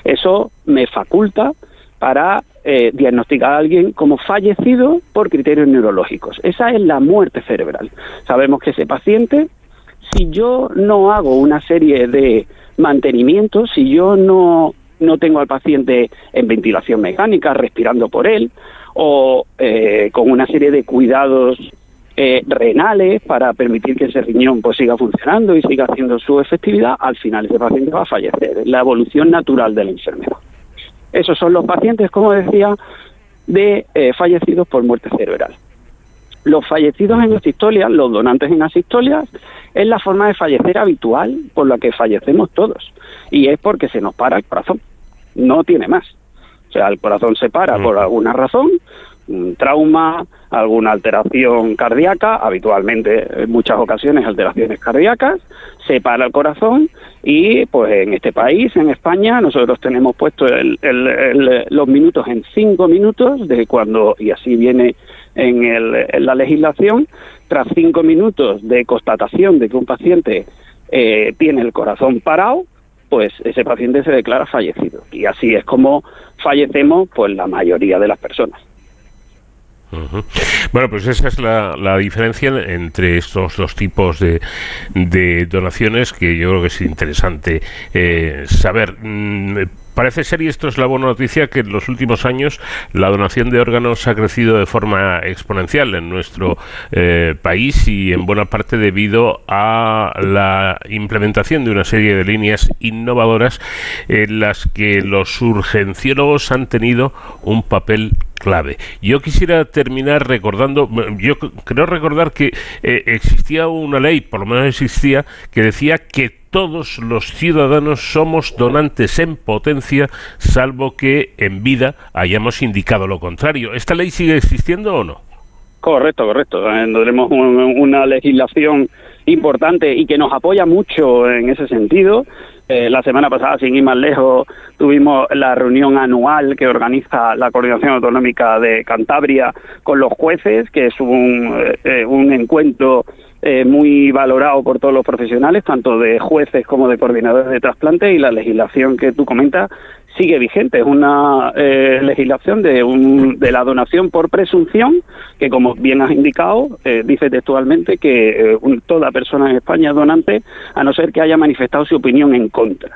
Eso me faculta para eh, diagnosticar a alguien como fallecido por criterios neurológicos. Esa es la muerte cerebral. Sabemos que ese paciente si yo no hago una serie de mantenimientos, si yo no, no tengo al paciente en ventilación mecánica, respirando por él, o eh, con una serie de cuidados eh, renales para permitir que ese riñón pues, siga funcionando y siga haciendo su efectividad, al final ese paciente va a fallecer. Es la evolución natural de la enfermedad. Esos son los pacientes, como decía, de eh, fallecidos por muerte cerebral. Los fallecidos en asistolia, los donantes en asistolia, es la forma de fallecer habitual por la que fallecemos todos. Y es porque se nos para el corazón. No tiene más. O sea, el corazón se para por alguna razón, un trauma, alguna alteración cardíaca, habitualmente en muchas ocasiones alteraciones cardíacas, se para el corazón y pues en este país, en España, nosotros tenemos puesto los minutos en cinco minutos de cuando, y así viene en, la legislación, tras cinco minutos de constatación de que un paciente eh, tiene el corazón parado, pues ese paciente se declara fallecido. Y así es como fallecemos pues la mayoría de las personas. Bueno, pues esa es la, diferencia entre estos dos tipos de, donaciones que yo creo que es interesante eh, saber. Parece ser, y esto es la buena noticia, que en los últimos años la donación de órganos ha crecido de forma exponencial en nuestro eh, país y en buena parte debido a la implementación de una serie de líneas innovadoras en las que los urgenciólogos han tenido un papel clave. Yo quisiera terminar recordando, yo creo recordar que eh, existía una ley, por lo menos existía, que decía que todos los ciudadanos somos donantes en potencia, salvo que en vida hayamos indicado lo contrario. ¿Esta ley sigue existiendo o no? Correcto, correcto. Eh, tenemos una legislación importante y que nos apoya mucho en ese sentido. Eh, la semana pasada, sin ir más lejos, tuvimos la reunión anual que organiza la Coordinación Autonómica de Cantabria con los jueces, que es un, eh, un encuentro eh, muy valorado por todos los profesionales, tanto de jueces como de coordinadores de trasplante, y la legislación que tú comentas sigue vigente. Es una eh, legislación de, un, de la donación por presunción, que como bien has indicado, eh, dice textualmente que toda persona en España es donante, a no ser que haya manifestado su opinión en contra.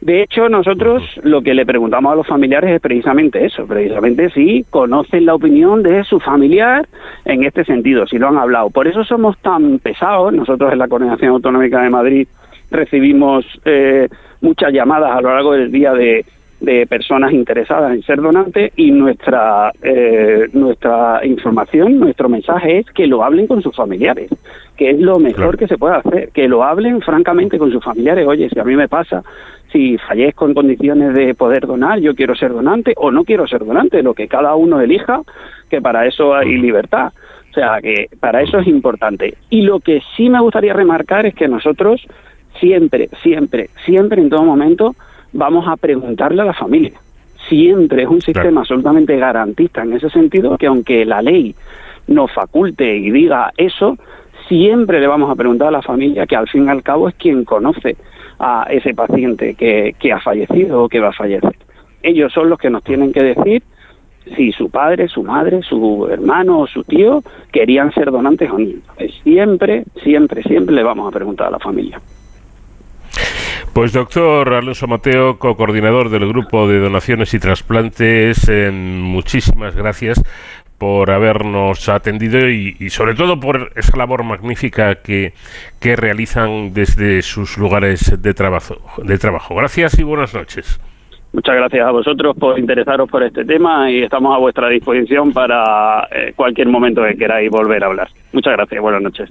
De hecho, nosotros lo que le preguntamos a los familiares es precisamente eso, precisamente si conocen la opinión de su familiar en este sentido, si lo han hablado. Por eso somos tan pesados. Nosotros en la Coordinación Autonómica de Madrid recibimos eh, muchas llamadas a lo largo del día de, personas interesadas en ser donantes y nuestra eh, nuestra información, nuestro mensaje es que lo hablen con sus familiares, que es lo mejor que se puede hacer, que lo hablen francamente con sus familiares. Oye, si a mí me pasa si fallezco en condiciones de poder donar, yo quiero ser donante o no quiero ser donante, lo que cada uno elija, que para eso hay libertad. O sea, que para eso es importante. Y lo que sí me gustaría remarcar es que nosotros siempre, siempre, siempre, en todo momento, vamos a preguntarle a la familia. Siempre es un sistema absolutamente garantista en ese sentido, que aunque la ley nos faculte y diga eso, siempre le vamos a preguntar a la familia, que al fin y al cabo es quien conoce a ese paciente que, que ha fallecido o que va a fallecer. Ellos son los que nos tienen que decir si su padre, su madre, su hermano o su tío querían ser donantes o no. Siempre, siempre, siempre le vamos a preguntar a la familia. Pues doctor Alonso Mateo, co-coordinador del grupo de donaciones y trasplantes, muchísimas gracias por habernos atendido y, sobre todo por esa labor magnífica que, que realizan desde sus lugares de trabajo, de trabajo. Gracias y buenas noches. Muchas gracias a vosotros por interesaros por este tema y estamos a vuestra disposición para eh, cualquier momento que queráis volver a hablar. Muchas gracias, buenas noches.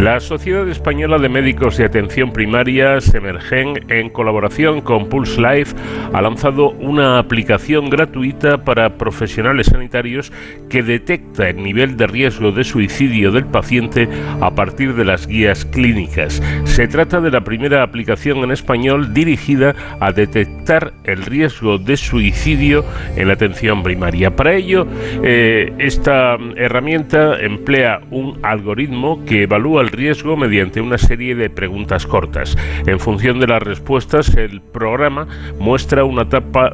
La Sociedad Española de Médicos de Atención Primaria, Semergen, en colaboración con Pulse Life, ha lanzado una aplicación gratuita para profesionales sanitarios que detecta el nivel de riesgo de suicidio del paciente a partir de las guías clínicas. Se trata de la primera aplicación en español dirigida a detectar el riesgo de suicidio en la atención primaria. Para ello, eh, esta herramienta emplea un algoritmo que evalúa el riesgo mediante una serie de preguntas cortas. En función de las respuestas, el programa muestra una,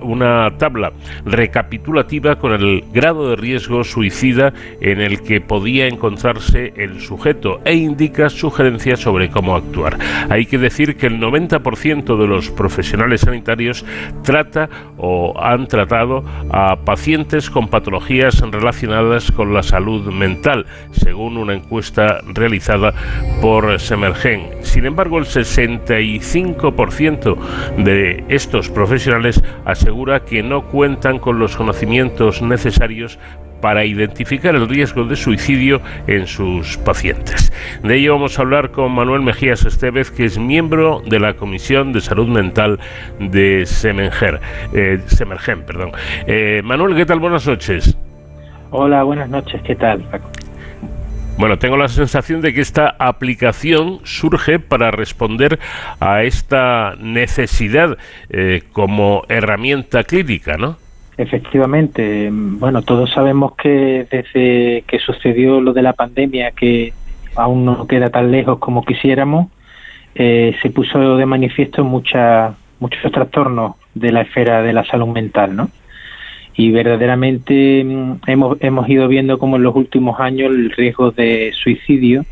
una tabla recapitulativa con el grado de riesgo suicida en el que podía encontrarse el sujeto e indica sugerencias sobre cómo actuar. Hay que decir que el 90% de los profesionales sanitarios trata o han tratado a pacientes con patologías relacionadas con la salud mental, según una encuesta realizada por Semergen. Sin embargo, el 65% de estos profesionales asegura que no cuentan con los conocimientos necesarios para identificar el riesgo de suicidio en sus pacientes. De ello vamos a hablar con Manuel Mejías Estevez, que es miembro de la Comisión de Salud Mental de Semergen. Eh, Semergen perdón. Eh, Manuel, ¿qué tal? Buenas noches. Hola, buenas noches, ¿qué tal? Bueno, tengo la sensación de que esta aplicación surge para responder a esta necesidad eh, como herramienta clínica, ¿no? Efectivamente, bueno, todos sabemos que desde que sucedió lo de la pandemia, que aún no queda tan lejos como quisiéramos, eh, se puso de manifiesto mucha, muchos trastornos de la esfera de la salud mental, ¿no? Y verdaderamente mm, hemos, hemos ido viendo como en los últimos años el riesgo de suicidio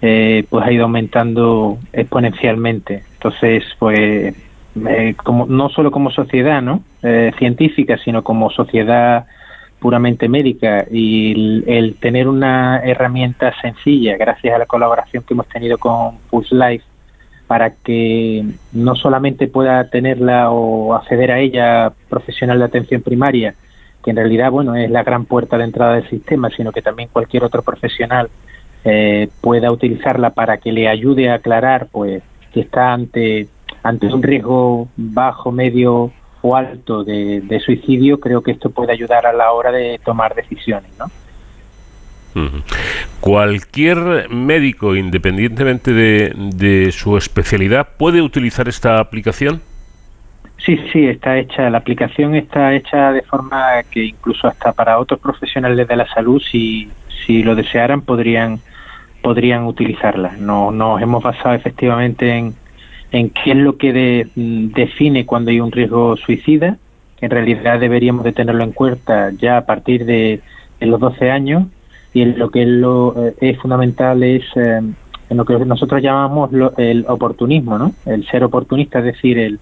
eh, pues ha ido aumentando exponencialmente. Entonces, pues eh, como, no solo como sociedad ¿no? Eh, científica, sino como sociedad puramente médica y el, tener una herramienta sencilla, gracias a la colaboración que hemos tenido con Pulse Life, para que no solamente pueda tenerla o acceder a ella profesional de atención primaria, que en realidad bueno es la gran puerta de entrada del sistema, sino que también cualquier otro profesional eh, pueda utilizarla para que le ayude a aclarar pues que está ante ante un riesgo bajo, medio o alto de, suicidio, creo que esto puede ayudar a la hora de tomar decisiones, ¿no? Cualquier médico, independientemente de, su especialidad, puede utilizar esta aplicación. Sí, sí, está hecha. La aplicación está hecha de forma que incluso hasta para otros profesionales de la salud, si, si lo desearan, podrían podrían utilizarla. No, nos hemos basado efectivamente en, en qué es lo que define cuando hay un riesgo suicida, en realidad deberíamos de tenerlo en cuenta ya a partir de, los 12 años, y en lo que es, lo, eh, es fundamental es eh, en lo que nosotros llamamos el oportunismo, ¿no? El ser oportunista, es decir, el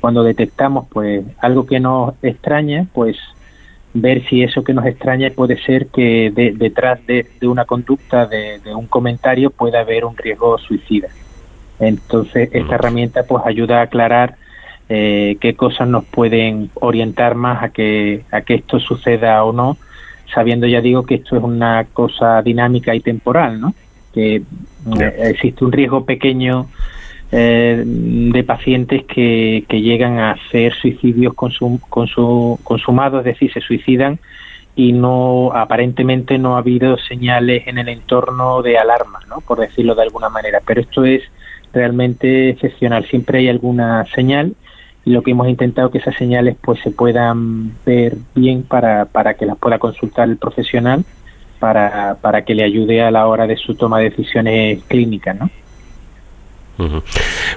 cuando detectamos pues algo que nos extraña, pues ver si eso que nos extraña puede ser que detrás de, una conducta, de, de, un comentario, pueda haber un riesgo suicida. Entonces, esta herramienta pues ayuda a aclarar eh, qué cosas nos pueden orientar más a que, a que esto suceda o no, sabiendo ya digo que esto es una cosa dinámica y temporal, ¿no? Que eh, existe un riesgo pequeño eh, de pacientes que, que llegan a hacer suicidios consum, consumados, es decir, se suicidan y no aparentemente no ha habido señales en el entorno de alarma, ¿no? Por decirlo de alguna manera. Pero esto es realmente excepcional. Siempre hay alguna señal lo que hemos intentado que esas señales pues se puedan ver bien para, para que las pueda consultar el profesional para, para que le ayude a la hora de su toma de decisiones clínicas, ¿no?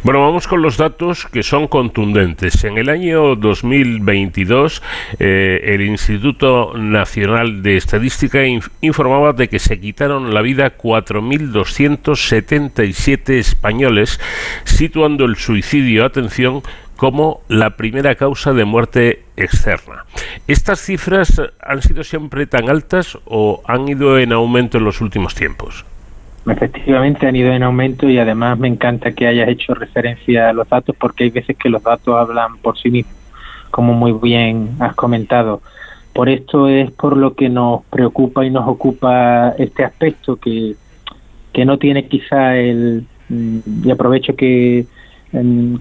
Bueno, vamos con los datos que son contundentes. En el año 2022, eh, el Instituto Nacional de Estadística informaba de que se quitaron la vida 4.277 españoles, situando el suicidio, atención, como la primera causa de muerte externa. ¿Estas cifras han sido siempre tan altas o han ido en aumento en los últimos tiempos? Efectivamente han ido en aumento y además me encanta que hayas hecho referencia a los datos porque hay veces que los datos hablan por sí mismos, como muy bien has comentado. Por esto es por lo que nos preocupa y nos ocupa este aspecto que, que no tiene quizá el, mm, y aprovecho que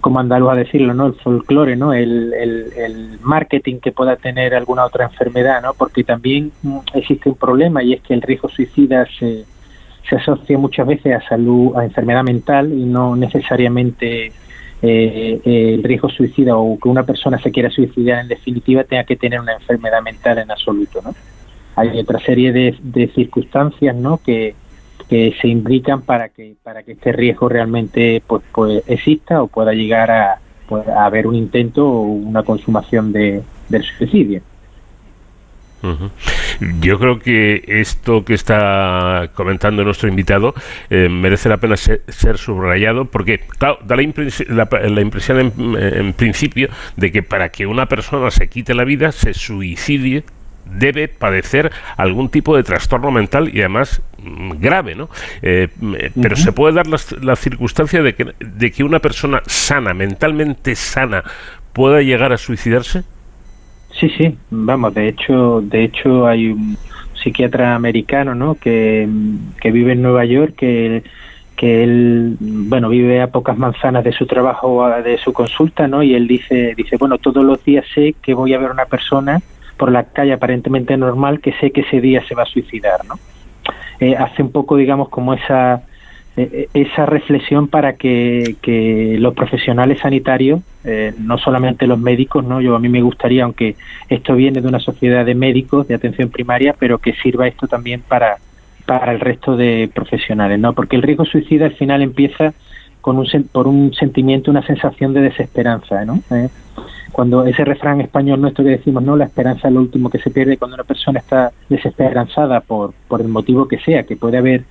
como andaluz a decirlo, ¿no? El folclore, ¿no? El, marketing que pueda tener alguna otra enfermedad, ¿no? Porque también mm, existe un problema y es que el riesgo suicida se, se asocia muchas veces a salud, a enfermedad mental y no necesariamente eh, eh, el riesgo suicida o que una persona se quiera suicidar en definitiva tenga que tener una enfermedad mental en absoluto, ¿no? Hay otra serie de, de circunstancias, ¿no? Que, que se implican para que para que este riesgo realmente pues, pues exista o pueda llegar a, pues, a haber un intento o una consumación de, del suicidio. Yo creo que esto que está comentando nuestro invitado eh, merece la pena ser, subrayado porque, claro, da la, impresión en, principio de que para que una persona se quite la vida, se suicide, debe padecer algún tipo de trastorno mental y además mm, grave, ¿no? Eh, pero se puede dar la, circunstancia de que, de que una persona sana, mentalmente sana, pueda llegar a suicidarse. Sí, sí, vamos, de hecho, de hecho hay un psiquiatra americano, ¿no? Que, vive en Nueva York, que, que él, bueno, vive a pocas manzanas de su trabajo, de su consulta, ¿no? Y él dice, dice, bueno, todos los días sé que voy a ver una persona por la calle aparentemente normal que sé que ese día se va a suicidar, ¿no? eh, hace un poco, digamos, como esa eh, esa reflexión para que, los profesionales sanitarios, no solamente los médicos, no, yo a mí me gustaría, aunque esto viene de una sociedad de médicos de atención primaria, pero que sirva esto también para para el resto de profesionales, ¿no? Porque el riesgo suicida al final empieza con un, por un sentimiento, una sensación de desesperanza, ¿no? Cuando ese refrán español nuestro que decimos, no, la esperanza es lo último que se pierde cuando una persona está desesperanzada por, por el motivo que sea, que puede haber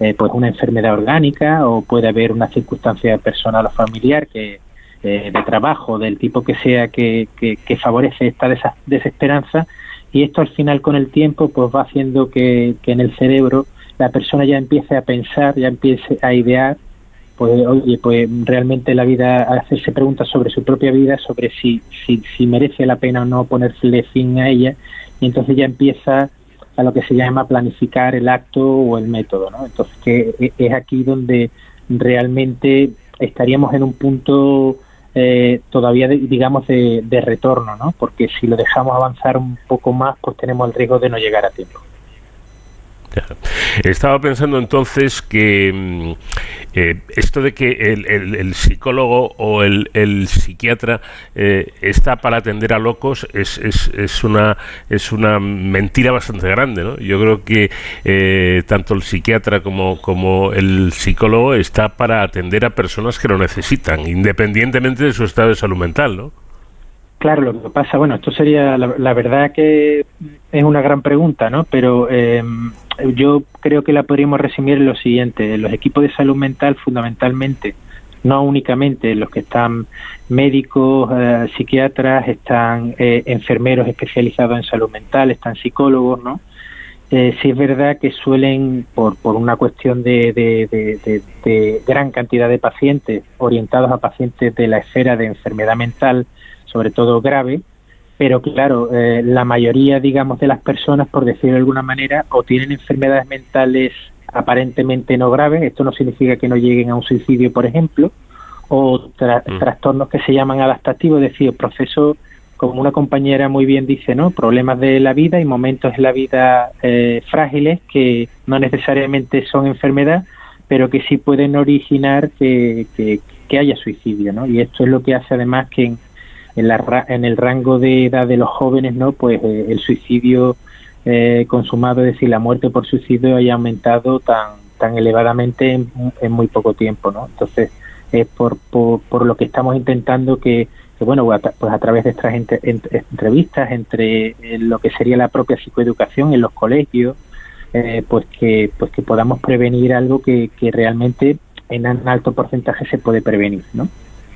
eh, pues una enfermedad orgánica o puede haber una circunstancia personal o familiar que eh, de trabajo del tipo que sea que, que, que favorece esta desesperanza. Y esto al final con el tiempo pues va haciendo que, en el cerebro la persona ya empiece a pensar, ya empiece a idear, pues oye, pues realmente la vida, hacerse preguntas sobre su propia vida, sobre si, si, merece la pena o no ponerle fin a ella, y entonces ya empieza a lo que se llama planificar el acto o el método, ¿no? Entonces que e, es aquí donde realmente estaríamos en un punto eh, todavía, digamos, de, de, retorno, ¿no? Porque si lo dejamos avanzar un poco más, pues tenemos el riesgo de no llegar a tiempo. Estaba pensando entonces que mm, eh, esto de que el, psicólogo o el, psiquiatra eh, está para atender a locos es, es, es, una, es una mentira bastante grande. ¿no? Yo creo que eh, tanto el psiquiatra como, como el psicólogo está para atender a personas que lo necesitan, independientemente de su estado de salud mental. ¿no? Claro, lo que pasa, bueno, esto sería, la, la verdad que es una gran pregunta, ¿no? Pero yo creo que la podríamos resumir en lo siguiente. Los equipos de salud mental, fundamentalmente, no únicamente los que están médicos, eh, psiquiatras, están eh, enfermeros especializados en salud mental, están psicólogos, ¿no? Eh, sí es verdad que suelen, por, por una cuestión de, de, gran cantidad de pacientes orientados a pacientes de la esfera de enfermedad mental, sobre todo grave, pero claro, eh, la mayoría, digamos, de las personas, por decirlo de alguna manera, o tienen enfermedades mentales aparentemente no graves, esto no significa que no lleguen a un suicidio, por ejemplo, o mm. trastornos que se llaman adaptativos, es decir, procesos, como una compañera muy bien dice, ¿no? Problemas de la vida y momentos en la vida eh, frágiles que no necesariamente son enfermedad, pero que sí pueden originar que, que, que haya suicidio, ¿no? Y esto es lo que hace además que en, en, la, en el rango de edad de los jóvenes, ¿no? Pues eh, el suicidio eh, consumado, es decir, la muerte por suicidio haya aumentado tan tan elevadamente en, muy poco tiempo, ¿no? Entonces es por, por, lo que estamos intentando que, bueno, pues a través de estas entrevistas entre eh, lo que sería la propia psicoeducación en los colegios, pues que pues que podamos prevenir algo que, que realmente en un alto porcentaje se puede prevenir, ¿no?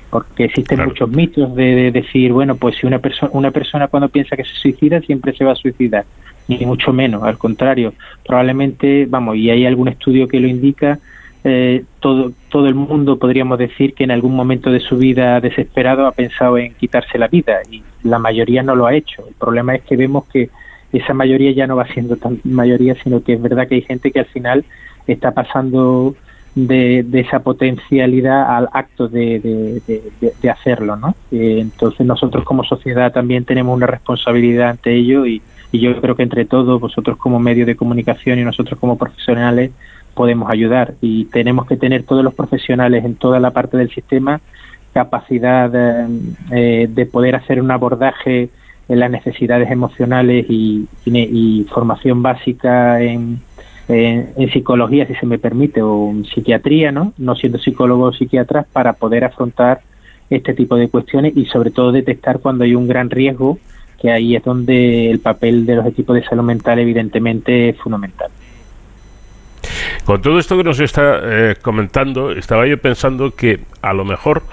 Porque existen muchos mitos de, decir, bueno, pues si una persona una persona cuando piensa que se suicida siempre se va a suicidar, ni mucho menos, al contrario, probablemente, vamos, y hay algún estudio que lo indica, eh, todo todo el mundo podríamos decir que en algún momento de su vida desesperado ha pensado en quitarse la vida y la mayoría no lo ha hecho. El problema es que vemos que esa mayoría ya no va siendo tan mayoría, sino que es verdad que hay gente que al final está pasando de, esa potencialidad al acto de, de, hacerlo, ¿no? Eh, entonces nosotros como sociedad también tenemos una responsabilidad ante ello y, yo creo que entre todos, vosotros como medio de comunicación y nosotros como profesionales, podemos ayudar y tenemos que tener todos los profesionales en toda la parte del sistema capacidad eh, de poder hacer un abordaje en las necesidades emocionales y, y formación básica en, en psicología, si se me permite, o en psiquiatría, ¿no? No siendo psicólogo o psiquiatra, para poder afrontar este tipo de cuestiones y sobre todo detectar cuando hay un gran riesgo, que ahí es donde el papel de los equipos de salud mental evidentemente es fundamental. Con todo esto que nos está eh, comentando, estaba yo pensando que a lo mejor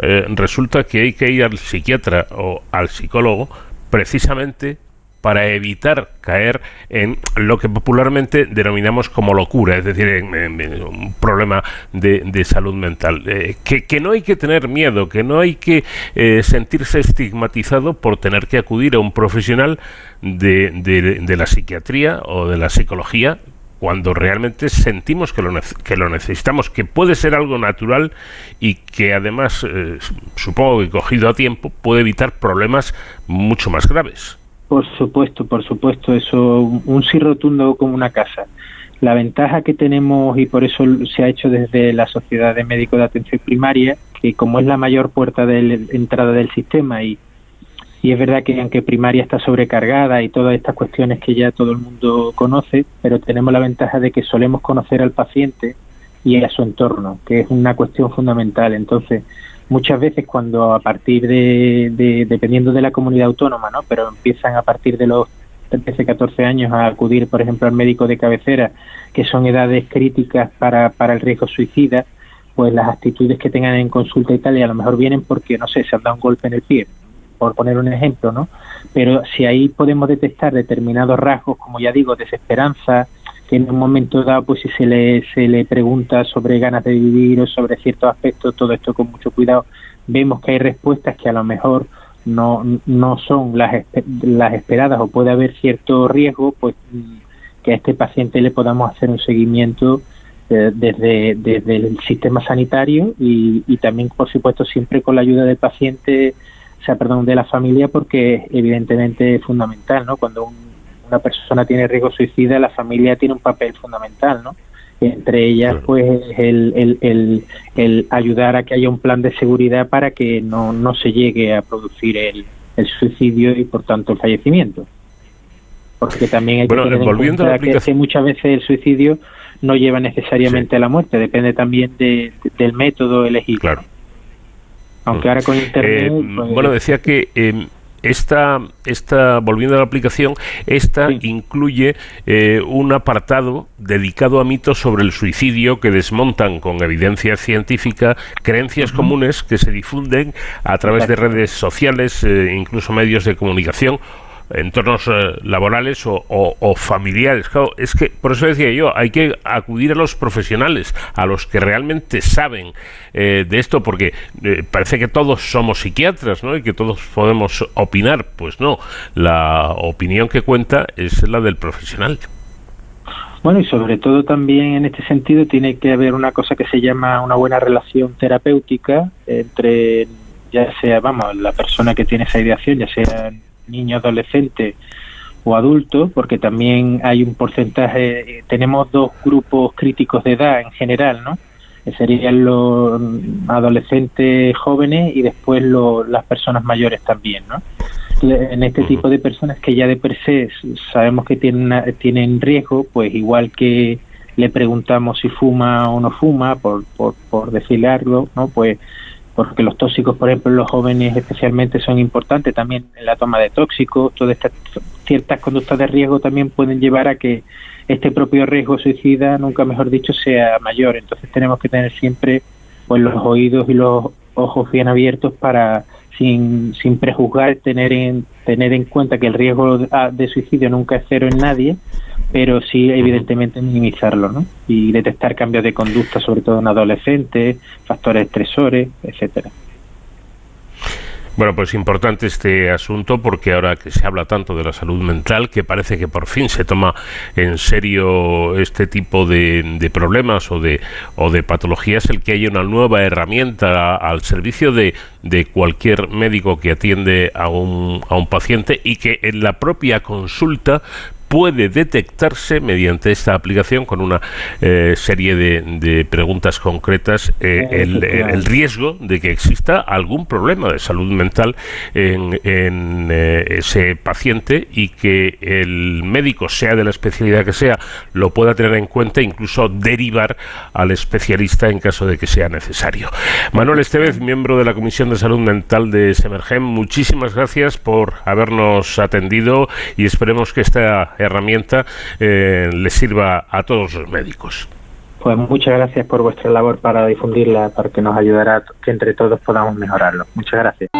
eh, resulta que hay que ir al psiquiatra o al psicólogo precisamente para evitar caer en lo que popularmente denominamos como locura, es decir, en, un problema de, salud mental. Eh, que, no hay que tener miedo, que no hay que eh, sentirse estigmatizado por tener que acudir a un profesional de, la psiquiatría o de la psicología cuando realmente sentimos que lo, que lo necesitamos, que puede ser algo natural y que además, eh, supongo que cogido a tiempo, puede evitar problemas mucho más graves. Por supuesto, por supuesto, eso, un sí rotundo como una casa. La ventaja que tenemos, y por eso se ha hecho desde la Sociedad de Médicos de Atención Primaria, que como es la mayor puerta de entrada del sistema y, y es verdad que aunque primaria está sobrecargada y todas estas cuestiones que ya todo el mundo conoce, pero tenemos la ventaja de que solemos conocer al paciente y a su entorno, que es una cuestión fundamental. Entonces, muchas veces cuando a partir de, dependiendo de la comunidad autónoma, ¿no? Pero empiezan a partir de los 13, 14 años a acudir, por ejemplo, al médico de cabecera, que son edades críticas para, para el riesgo suicida, pues las actitudes que tengan en consulta y tal, y a lo mejor vienen porque, no sé, se han dado un golpe en el pie, por poner un ejemplo, ¿no? Pero si ahí podemos detectar determinados rasgos, como ya digo, desesperanza, en un momento dado, pues si se le, se le pregunta sobre ganas de vivir o sobre ciertos aspectos, todo esto con mucho cuidado, vemos que hay respuestas que a lo mejor no, no son las, las esperadas o puede haber cierto riesgo, pues que a este paciente le podamos hacer un seguimiento eh, desde, desde el sistema sanitario y, y también, por supuesto, siempre con la ayuda del paciente, o sea, perdón, de la familia, porque evidentemente es fundamental, ¿no? Cuando un una persona tiene riesgo suicida, la familia tiene un papel fundamental, ¿no? Entre ellas, pues, el, el, el, ayudar a que haya un plan de seguridad para que no, no se llegue a producir el, el suicidio y, por tanto, el fallecimiento. Porque también hay que tener en cuenta que, muchas veces el suicidio no lleva necesariamente a la muerte, depende también de, del método elegido. Claro. Aunque ahora con Internet... Eh, pues, bueno, decía que... Eh, esta, esta, volviendo a la aplicación, esta incluye eh, un apartado dedicado a mitos sobre el suicidio que desmontan con evidencia científica creencias comunes que se difunden a través de redes sociales, eh, incluso medios de comunicación entornos eh, laborales o, familiares. es que, por eso decía yo, hay que acudir a los profesionales, a los que realmente saben eh, de esto, porque eh, parece que todos somos psiquiatras, ¿no? Y que todos podemos opinar. Pues no, la opinión que cuenta es la del profesional. Bueno, y sobre todo también en este sentido tiene que haber una cosa que se llama una buena relación terapéutica entre, ya sea, vamos, la persona que tiene esa ideación, ya sea niño, adolescente o adulto, porque también hay un porcentaje, tenemos dos grupos críticos de edad en general, ¿no? serían los adolescentes jóvenes y después las personas mayores también, ¿no? En este tipo de personas que ya de per se sabemos que tienen, tienen riesgo, pues igual que le preguntamos si fuma o no fuma, por, por, por decirle algo, ¿no? Pues porque los tóxicos, por ejemplo, los jóvenes especialmente son importantes también en la toma de tóxicos, todas estas ciertas conductas de riesgo también pueden llevar a que este propio riesgo suicida, nunca mejor dicho, sea mayor. Entonces tenemos que tener siempre pues los oídos y los ojos bien abiertos para sin, sin prejuzgar tener en tener en cuenta que el riesgo de suicidio nunca es cero en nadie pero sí evidentemente minimizarlo ¿no? y detectar cambios de conducta sobre todo en adolescentes factores estresores etcétera bueno, pues importante este asunto porque ahora que se habla tanto de la salud mental, que parece que por fin se toma en serio este tipo de, problemas o de, o de patologías, el que haya una nueva herramienta al servicio de, de cualquier médico que atiende a un, a un paciente y que en la propia consulta puede detectarse mediante esta aplicación con una eh, serie de, preguntas concretas eh, el, riesgo de que exista algún problema de salud mental en, eh, ese paciente y que el médico, sea de la especialidad que sea, lo pueda tener en cuenta e incluso derivar al especialista en caso de que sea necesario. Manuel Estevez, miembro de la Comisión de Salud Mental de Semergem, muchísimas gracias por habernos atendido y esperemos que esta herramienta eh, le sirva a todos los médicos. Pues muchas gracias por vuestra labor para difundirla, para que nos ayudará que entre todos podamos mejorarlo. Muchas gracias.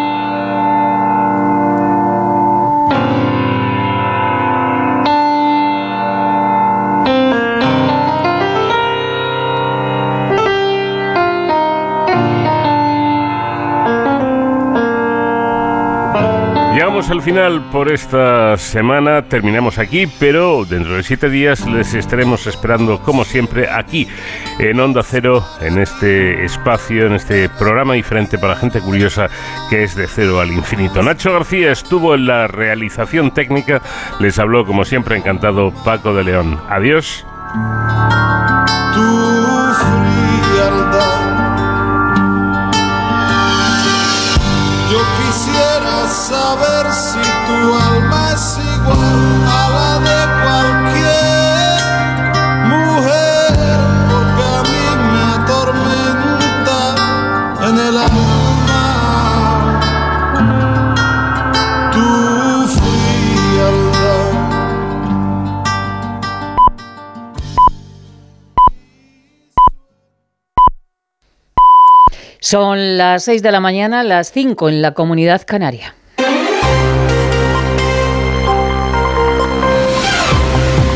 llegamos al final por esta semana, terminamos aquí, pero dentro de siete días les estaremos esperando como siempre aquí en Onda Cero, en este espacio, en este programa diferente para gente curiosa que es de cero al infinito. Nacho García estuvo en la realización técnica, les habló como siempre encantado Paco de León. Adiós. Son las 6 de la mañana, las 5 en la comunidad canaria.